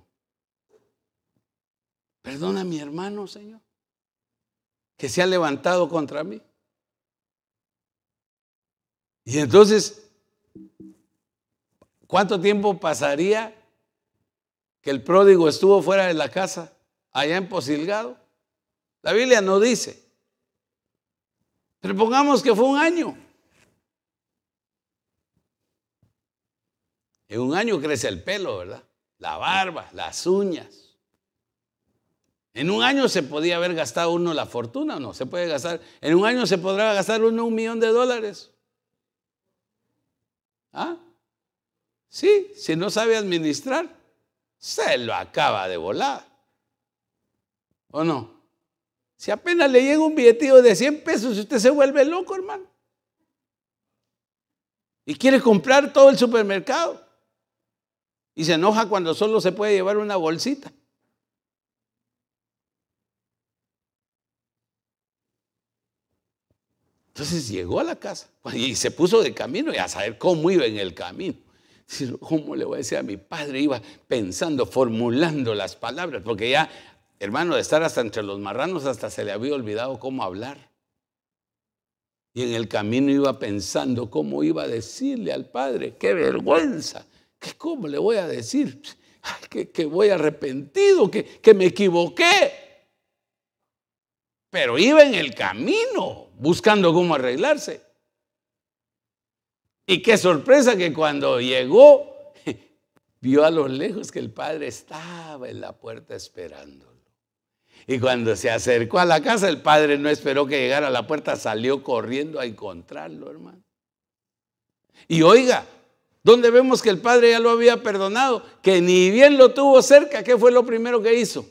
Perdona a mi hermano, Señor, que se ha levantado contra mí. Y entonces, ¿cuánto tiempo pasaría que el pródigo estuvo fuera de la casa, allá en Posilgado? La Biblia no dice. Pero pongamos que fue un año. En un año crece el pelo, ¿verdad? La barba, las uñas. En un año se podía haber gastado uno la fortuna, ¿o no? Se puede gastar. En un año se podrá gastar uno un millón de dólares. ¿Ah? Sí, si no sabe administrar se lo acaba de volar. ¿O no? Si apenas le llega un billetillo de 100 pesos, usted se vuelve loco, hermano. Y quiere comprar todo el supermercado. Y se enoja cuando solo se puede llevar una bolsita. Entonces llegó a la casa y se puso de camino y a saber cómo iba en el camino. ¿Cómo le voy a decir a mi padre? Iba pensando, formulando las palabras, porque ya, hermano, de estar hasta entre los marranos, hasta se le había olvidado cómo hablar. Y en el camino iba pensando cómo iba a decirle al padre, qué vergüenza, que cómo le voy a decir, que, que, voy arrepentido, que, que me equivoqué. Pero iba en el camino buscando cómo arreglarse. Y qué sorpresa que cuando llegó, vio a lo lejos que el padre estaba en la puerta esperándolo. Y cuando se acercó a la casa, el padre no esperó que llegara a la puerta, salió corriendo a encontrarlo, hermano. Y oiga, ¿dónde vemos que el padre ya lo había perdonado? Que ni bien lo tuvo cerca, ¿qué fue lo primero que hizo?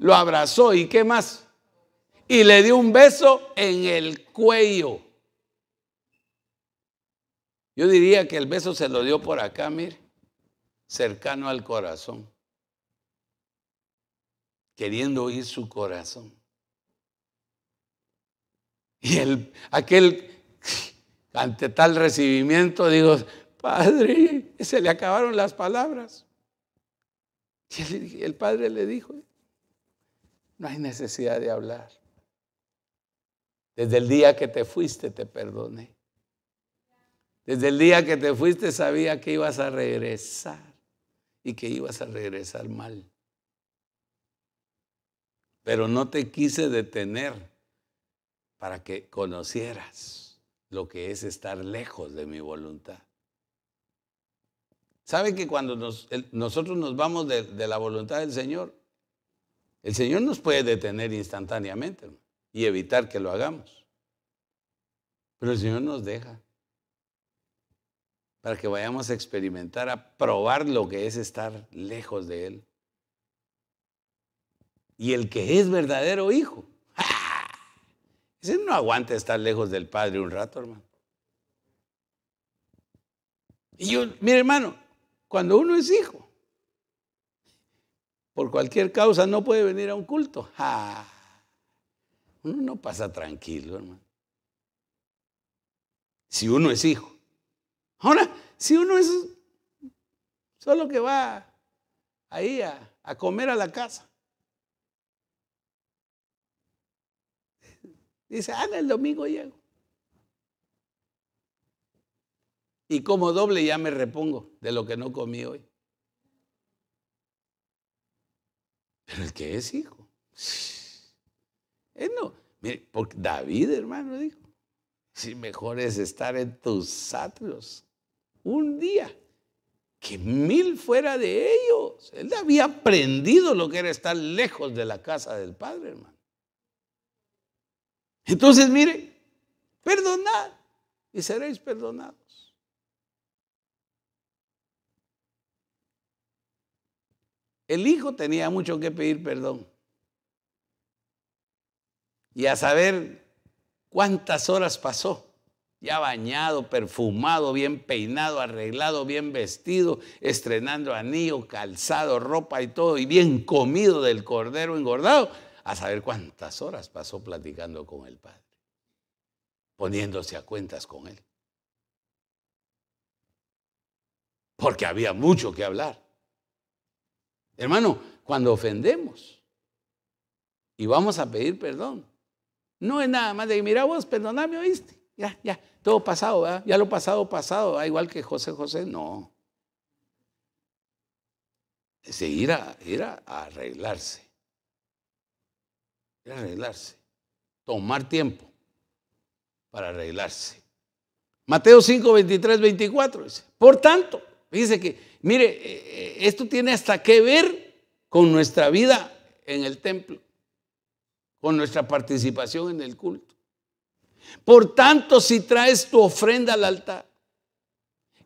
Lo abrazó y qué más? Y le dio un beso en el cuello. Yo diría que el beso se lo dio por acá, mire, cercano al corazón, queriendo oír su corazón. Y el, aquel, ante tal recibimiento, digo, Padre, se le acabaron las palabras. Y el padre le dijo, no hay necesidad de hablar. Desde el día que te fuiste te perdoné. Desde el día que te fuiste sabía que ibas a regresar y que ibas a regresar mal. Pero no te quise detener para que conocieras lo que es estar lejos de mi voluntad. ¿Sabe que cuando nosotros nos vamos de, la voluntad del Señor, el Señor nos puede detener instantáneamente y evitar que lo hagamos? Pero el Señor nos deja para que vayamos a experimentar, a probar lo que es estar lejos de Él. Y el que es verdadero hijo, ese no aguanta estar lejos del Padre un rato, hermano. Y yo, mire hermano, cuando uno es hijo, por cualquier causa no puede venir a un culto. Uno no pasa tranquilo, hermano. Si uno es hijo. Ahora, si uno es solo que va ahí a, a comer a la casa. Dice, ah, el domingo llego. Y como doble ya me repongo de lo que no comí hoy. Pero el que es hijo. Él no. Mire, porque David, hermano, dijo, si mejor es estar en tus atrios un día que mil fuera de ellos. Él había aprendido lo que era estar lejos de la casa del Padre, hermano. Entonces, mire, perdonad y seréis perdonados. El hijo tenía mucho que pedir perdón. Y a saber cuántas horas pasó, ya bañado, perfumado, bien peinado, arreglado, bien vestido, estrenando anillo, calzado, ropa y todo, y bien comido del cordero engordado a saber cuántas horas pasó platicando con el Padre, poniéndose a cuentas con Él. Porque había mucho que hablar. Hermano, cuando ofendemos y vamos a pedir perdón, no es nada más de, mira vos, perdoname, oíste. Ya, ya, todo pasado, ¿verdad? ya lo pasado, pasado, igual que José José, no. Es ir ir a arreglarse arreglarse. Tomar tiempo para arreglarse. Mateo 5, 23, 24 dice, por tanto, dice que, mire, eh, eh, esto tiene hasta que ver con nuestra vida en el templo, con nuestra participación en el culto. Por tanto, si traes tu ofrenda al altar,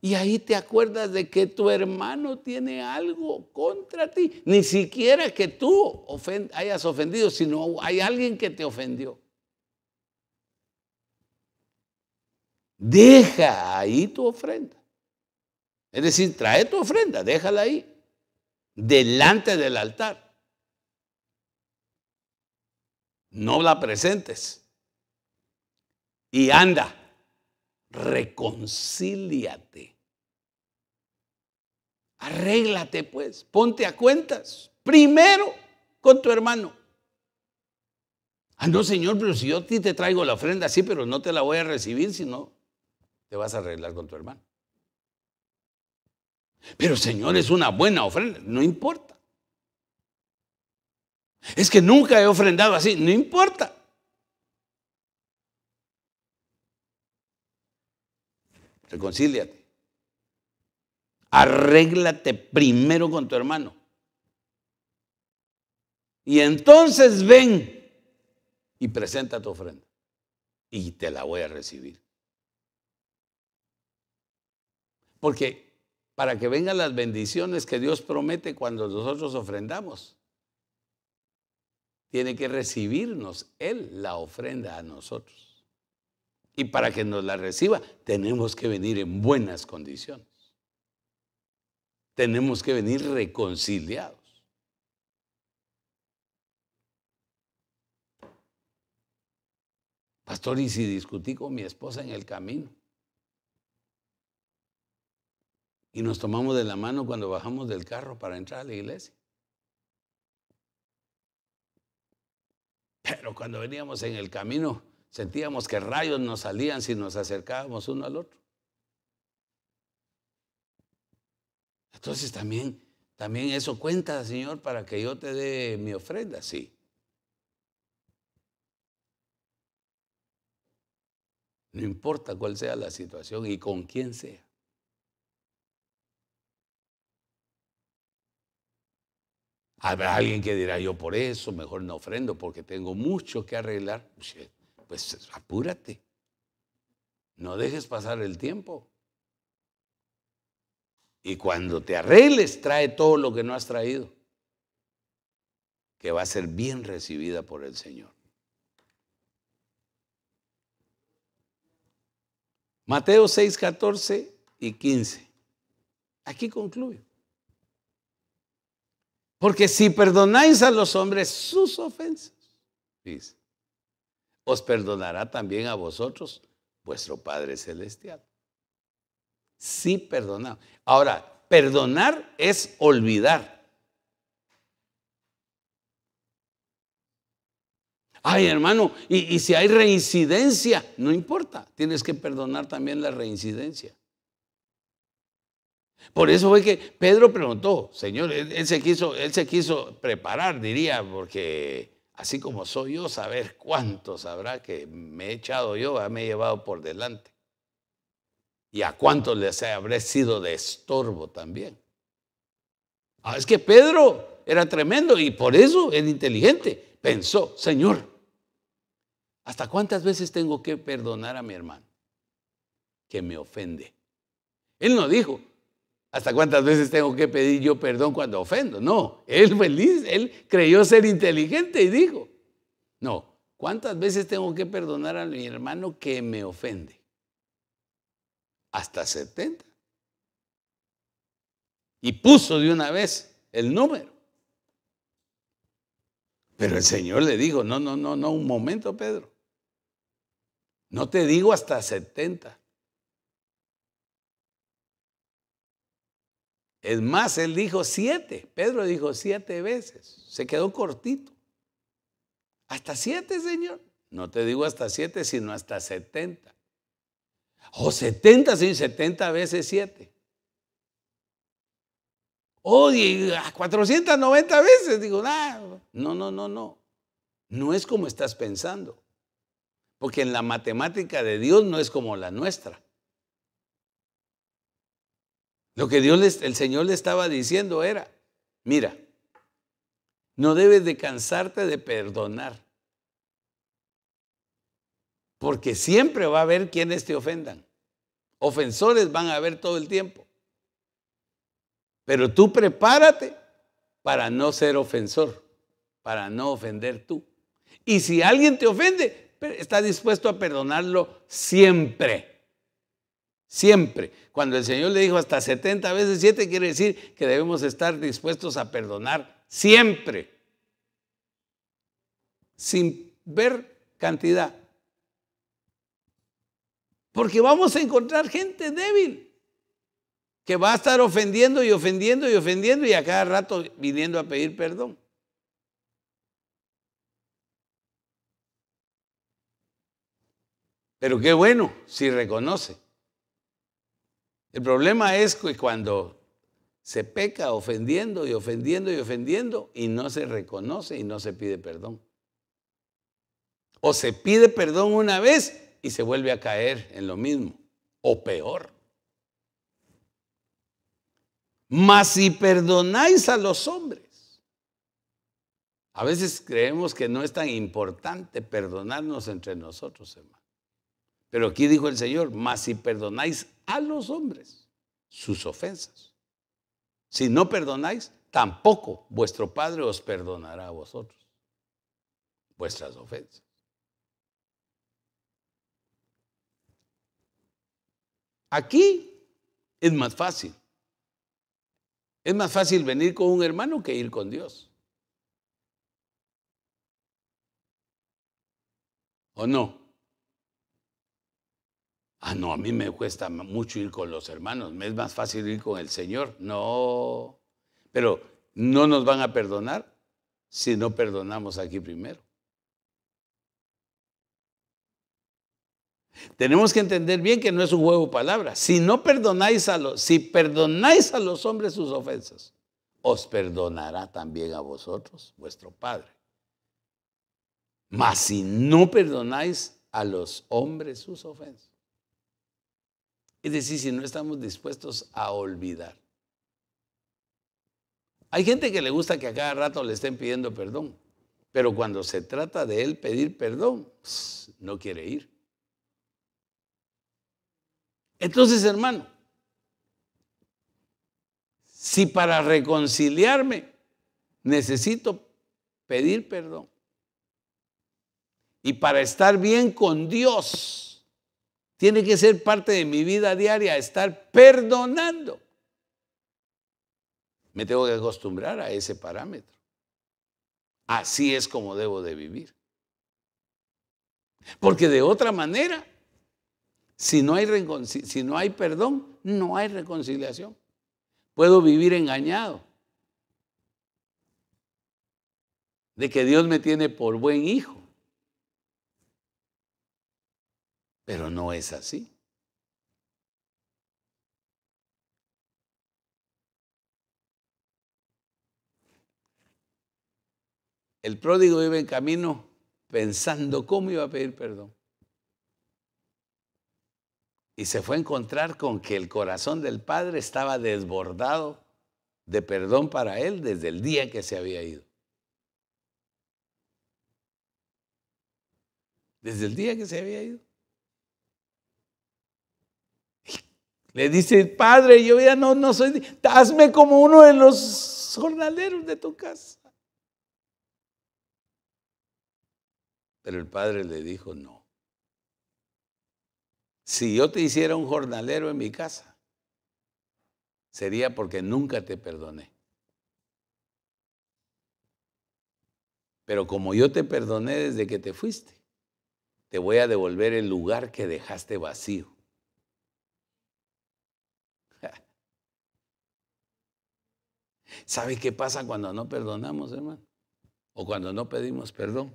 y ahí te acuerdas de que tu hermano tiene algo contra ti. Ni siquiera que tú hayas ofendido, sino hay alguien que te ofendió. Deja ahí tu ofrenda. Es decir, trae tu ofrenda, déjala ahí, delante del altar. No la presentes. Y anda, reconcíliate Arréglate pues, ponte a cuentas. Primero con tu hermano. Ah, no, Señor, pero si yo a ti te traigo la ofrenda, sí, pero no te la voy a recibir si no te vas a arreglar con tu hermano. Pero Señor, es una buena ofrenda, no importa. Es que nunca he ofrendado así, no importa. Reconcíliate. Arréglate primero con tu hermano. Y entonces ven y presenta tu ofrenda. Y te la voy a recibir. Porque para que vengan las bendiciones que Dios promete cuando nosotros ofrendamos, tiene que recibirnos Él la ofrenda a nosotros. Y para que nos la reciba, tenemos que venir en buenas condiciones tenemos que venir reconciliados. Pastor, ¿y si discutí con mi esposa en el camino? Y nos tomamos de la mano cuando bajamos del carro para entrar a la iglesia. Pero cuando veníamos en el camino, sentíamos que rayos nos salían si nos acercábamos uno al otro. Entonces también, también eso cuenta, Señor, para que yo te dé mi ofrenda, sí. No importa cuál sea la situación y con quién sea. Habrá alguien que dirá, yo por eso mejor no ofrendo porque tengo mucho que arreglar. Pues apúrate. No dejes pasar el tiempo. Y cuando te arregles, trae todo lo que no has traído, que va a ser bien recibida por el Señor. Mateo 6, 14 y 15. Aquí concluyo. Porque si perdonáis a los hombres sus ofensas, dice, os perdonará también a vosotros vuestro Padre Celestial. Si perdonamos. Ahora, perdonar es olvidar. Ay, hermano, y, y si hay reincidencia, no importa, tienes que perdonar también la reincidencia. Por eso fue que Pedro preguntó, Señor, él, se quiso, él se quiso preparar, diría, porque así como soy yo, saber cuántos habrá que me he echado yo, me he llevado por delante. Y a cuántos les habré sido de estorbo también. Ah, es que Pedro era tremendo y por eso es inteligente. Pensó, Señor, ¿hasta cuántas veces tengo que perdonar a mi hermano que me ofende? Él no dijo, ¿Hasta cuántas veces tengo que pedir yo perdón cuando ofendo? No, él feliz, él creyó ser inteligente y dijo, no, ¿cuántas veces tengo que perdonar a mi hermano que me ofende? Hasta 70. Y puso de una vez el número. Pero el Señor le dijo, no, no, no, no, un momento, Pedro. No te digo hasta 70. Es más, él dijo siete. Pedro dijo siete veces. Se quedó cortito. Hasta siete, Señor. No te digo hasta siete, sino hasta setenta. O setenta, sí, setenta veces siete. O 490 veces. Digo, no, no, no, no. No es como estás pensando. Porque en la matemática de Dios no es como la nuestra. Lo que Dios, el Señor le estaba diciendo era, mira, no debes de cansarte de perdonar. Porque siempre va a haber quienes te ofendan. Ofensores van a haber todo el tiempo. Pero tú prepárate para no ser ofensor, para no ofender tú. Y si alguien te ofende, está dispuesto a perdonarlo siempre. Siempre. Cuando el Señor le dijo hasta 70 veces 7, quiere decir que debemos estar dispuestos a perdonar siempre. Sin ver cantidad. Porque vamos a encontrar gente débil que va a estar ofendiendo y ofendiendo y ofendiendo y a cada rato viniendo a pedir perdón. Pero qué bueno si reconoce el problema es que cuando se peca ofendiendo y ofendiendo y ofendiendo y no se reconoce y no se pide perdón. O se pide perdón una vez y se vuelve a caer en lo mismo, o peor. Mas si perdonáis a los hombres, a veces creemos que no es tan importante perdonarnos entre nosotros, hermano. Pero aquí dijo el Señor, mas si perdonáis a los hombres sus ofensas, si no perdonáis, tampoco vuestro Padre os perdonará a vosotros vuestras ofensas. Aquí es más fácil. Es más fácil venir con un hermano que ir con Dios. ¿O no? Ah, no, a mí me cuesta mucho ir con los hermanos, me es más fácil ir con el Señor. No, pero no nos van a perdonar si no perdonamos aquí primero. Tenemos que entender bien que no es un juego de palabras. Si no perdonáis a los, si perdonáis a los hombres sus ofensas, os perdonará también a vosotros vuestro Padre. Mas si no perdonáis a los hombres sus ofensas. Es decir, si no estamos dispuestos a olvidar. Hay gente que le gusta que a cada rato le estén pidiendo perdón, pero cuando se trata de él pedir perdón, no quiere ir. Entonces, hermano, si para reconciliarme necesito pedir perdón y para estar bien con Dios, tiene que ser parte de mi vida diaria estar perdonando me tengo que acostumbrar a ese parámetro. Así es como debo de vivir. Porque de otra manera, si no hay, perdón, no hay reconciliación. Puedo vivir engañado de que Dios me tiene por buen hijo. Pero no es así. El pródigo iba en camino pensando cómo iba a pedir perdón. Y se fue a encontrar con que el corazón del padre estaba desbordado de perdón para él desde el día que se había ido. Desde el día que se había ido. Le dice, padre, yo ya no, no soy, hazme como uno de los jornaleros de tu casa. Pero el padre le dijo, no. Si yo te hiciera un jornalero en mi casa, sería porque nunca te perdoné. Pero como yo te perdoné desde que te fuiste, te voy a devolver el lugar que dejaste vacío. ¿Sabe qué pasa cuando no perdonamos, hermano? O cuando no pedimos perdón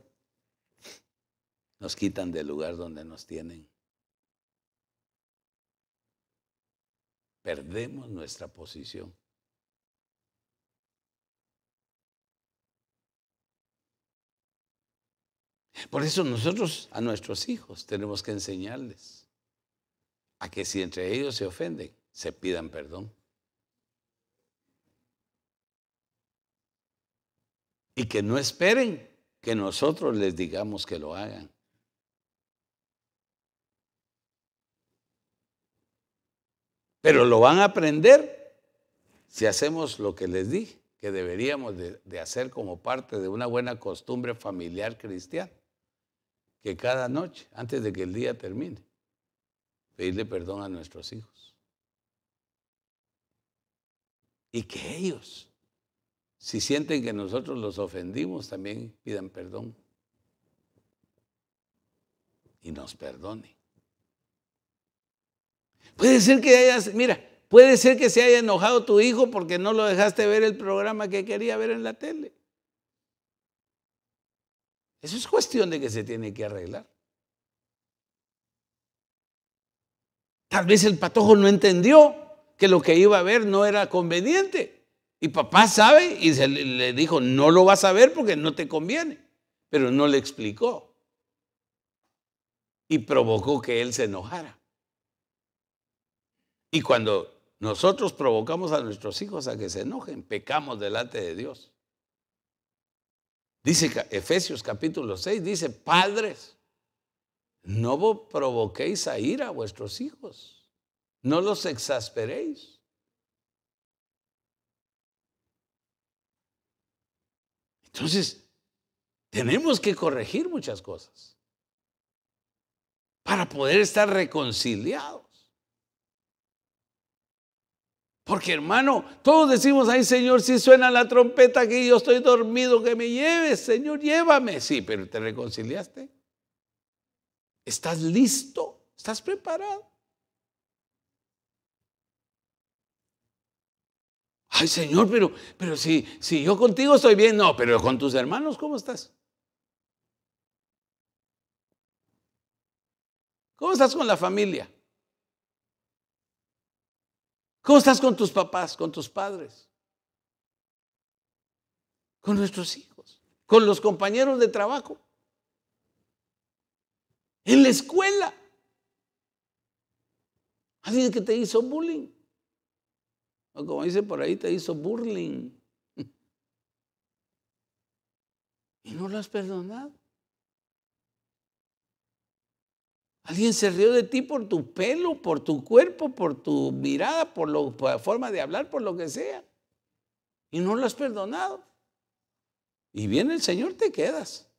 nos quitan del lugar donde nos tienen. Perdemos nuestra posición. Por eso nosotros a nuestros hijos tenemos que enseñarles a que si entre ellos se ofenden, se pidan perdón. Y que no esperen que nosotros les digamos que lo hagan. Pero lo van a aprender si hacemos lo que les dije, que deberíamos de, hacer como parte de una buena costumbre familiar cristiana. Que cada noche, antes de que el día termine, pedirle perdón a nuestros hijos. Y que ellos, si sienten que nosotros los ofendimos, también pidan perdón. Y nos perdonen. Puede ser que mira, puede ser que se haya enojado tu hijo porque no lo dejaste ver el programa que quería ver en la tele. Eso es cuestión de que se tiene que arreglar. Tal vez el patojo no entendió que lo que iba a ver no era conveniente. Y papá sabe y se le dijo, no lo vas a ver porque no te conviene. Pero no le explicó. Y provocó que él se enojara. Y cuando nosotros provocamos a nuestros hijos a que se enojen, pecamos delante de Dios. Dice Efesios capítulo 6, dice, padres, no provoquéis a ira a vuestros hijos, no los exasperéis. Entonces, tenemos que corregir muchas cosas para poder estar reconciliados. Porque hermano, todos decimos, ay Señor, si suena la trompeta que yo estoy dormido, que me lleves, Señor, llévame. Sí, pero ¿te reconciliaste? ¿Estás listo? ¿Estás preparado? Ay Señor, pero, pero si, si yo contigo estoy bien, no, pero con tus hermanos, ¿cómo estás? ¿Cómo estás con la familia? ¿Cómo estás con tus papás, con tus padres? Con nuestros hijos, con los compañeros de trabajo. En la escuela. Alguien que te hizo bullying. O como dice por ahí, te hizo burling. Y no lo has perdonado. Alguien se rió de ti por tu pelo, por tu cuerpo, por tu mirada, por, la forma de hablar, por lo que sea. Y no lo has perdonado. Y viene el Señor, te quedas.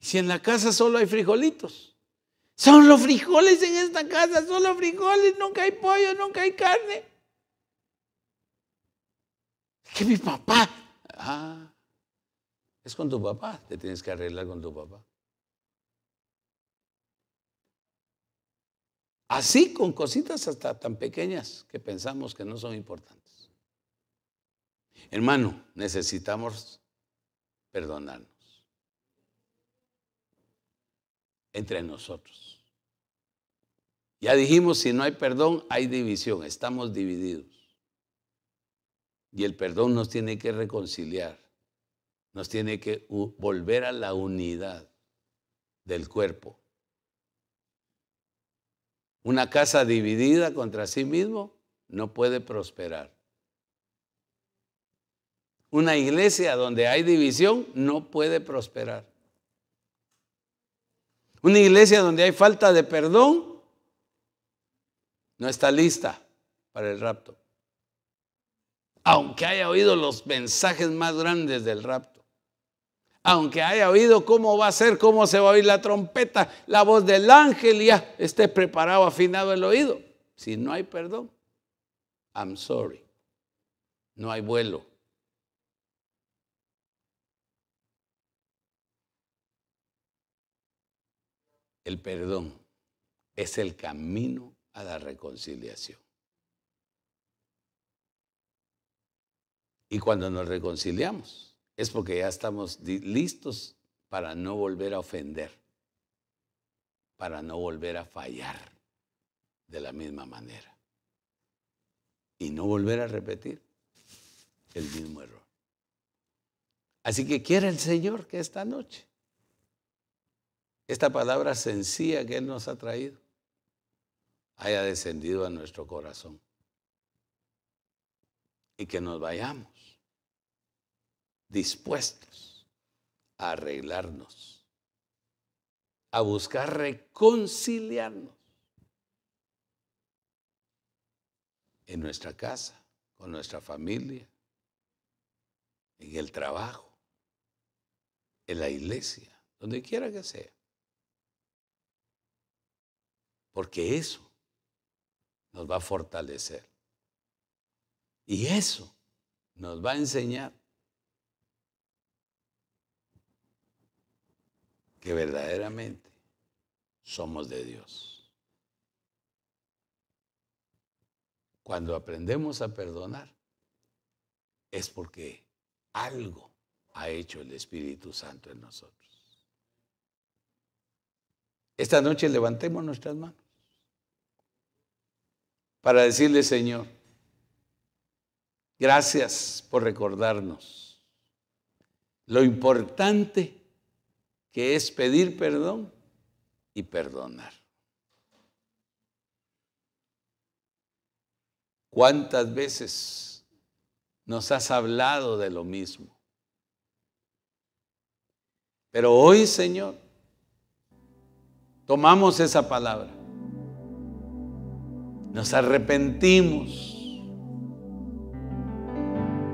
Si en la casa solo hay frijolitos. Son los frijoles en esta casa, son los frijoles, nunca hay pollo, nunca hay carne. Que mi papá. Ah, es con tu papá, te tienes que arreglar con tu papá. Así con cositas hasta tan pequeñas que pensamos que no son importantes. Hermano, necesitamos perdonarnos entre nosotros. Ya dijimos, si no hay perdón, hay división, estamos divididos. Y el perdón nos tiene que reconciliar, nos tiene que volver a la unidad del cuerpo. Una casa dividida contra sí mismo no puede prosperar. Una iglesia donde hay división no puede prosperar. Una iglesia donde hay falta de perdón no está lista para el rapto. Aunque haya oído los mensajes más grandes del rapto. Aunque haya oído cómo va a ser, cómo se va a oír la trompeta, la voz del ángel, ya esté preparado, afinado el oído. Si no hay perdón, I'm sorry. No hay vuelo. El perdón es el camino a la reconciliación. Y cuando nos reconciliamos es porque ya estamos listos para no volver a ofender, para no volver a fallar de la misma manera y no volver a repetir el mismo error. Así que quiere el Señor que esta noche esta palabra sencilla que Él nos ha traído haya descendido a nuestro corazón y que nos vayamos dispuestos a arreglarnos, a buscar reconciliarnos en nuestra casa, con nuestra familia, en el trabajo, en la iglesia, donde quiera que sea. Porque eso nos va a fortalecer. Y eso nos va a enseñar que verdaderamente somos de Dios. Cuando aprendemos a perdonar es porque algo ha hecho el Espíritu Santo en nosotros. Esta noche levantemos nuestras manos para decirle, Señor, gracias por recordarnos lo importante que es pedir perdón y perdonar. ¿Cuántas veces nos has hablado de lo mismo? Pero hoy, Señor, tomamos esa palabra. Nos arrepentimos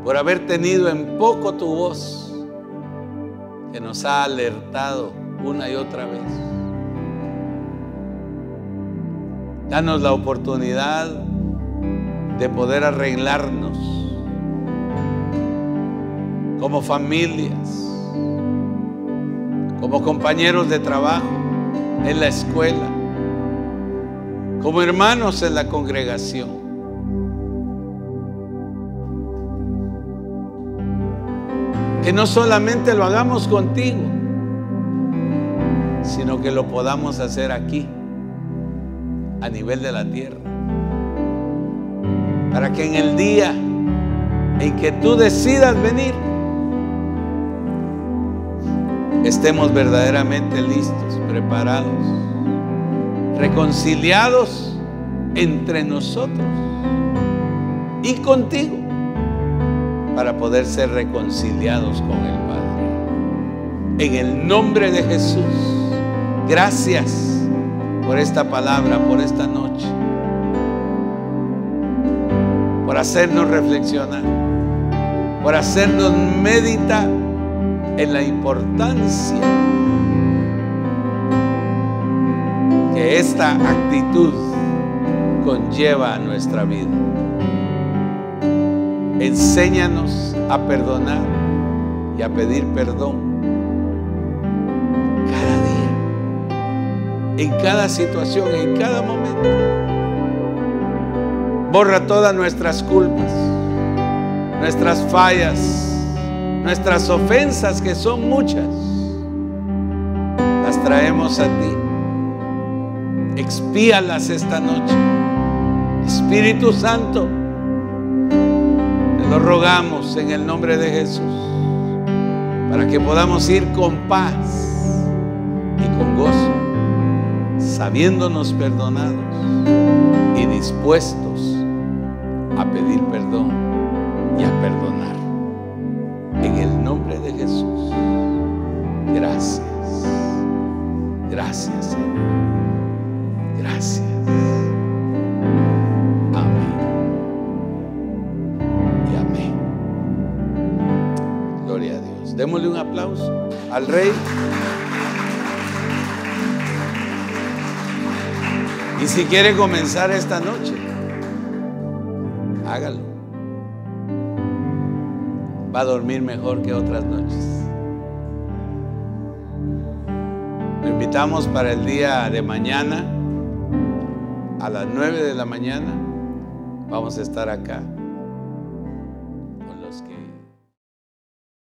por haber tenido en poco tu voz que nos ha alertado una y otra vez. Danos la oportunidad de poder arreglarnos como familias, como compañeros de trabajo en la escuela, como hermanos en la congregación. Que no solamente lo hagamos contigo, sino que lo podamos hacer aquí, a nivel de la tierra. para que en el día en que tú decidas venir, estemos verdaderamente listos, preparados, reconciliados entre nosotros y contigo para poder ser reconciliados con el Padre. En el nombre de Jesús, gracias por esta palabra, por esta noche, por hacernos reflexionar, por hacernos meditar en la importancia que esta actitud conlleva a nuestra vida. Enséñanos a perdonar y a pedir perdón cada día, en cada situación, en cada momento. Borra todas nuestras culpas, nuestras fallas, nuestras ofensas, que son muchas. Las traemos a ti. Expíalas esta noche. Espíritu Santo, lo rogamos en el nombre de Jesús, para que podamos ir con paz y con gozo, sabiéndonos perdonados y dispuestos si quiere comenzar esta noche, hágalo. Va a dormir mejor que otras noches. Lo invitamos para el día de mañana, a las 9 de la mañana. Vamos a estar acá.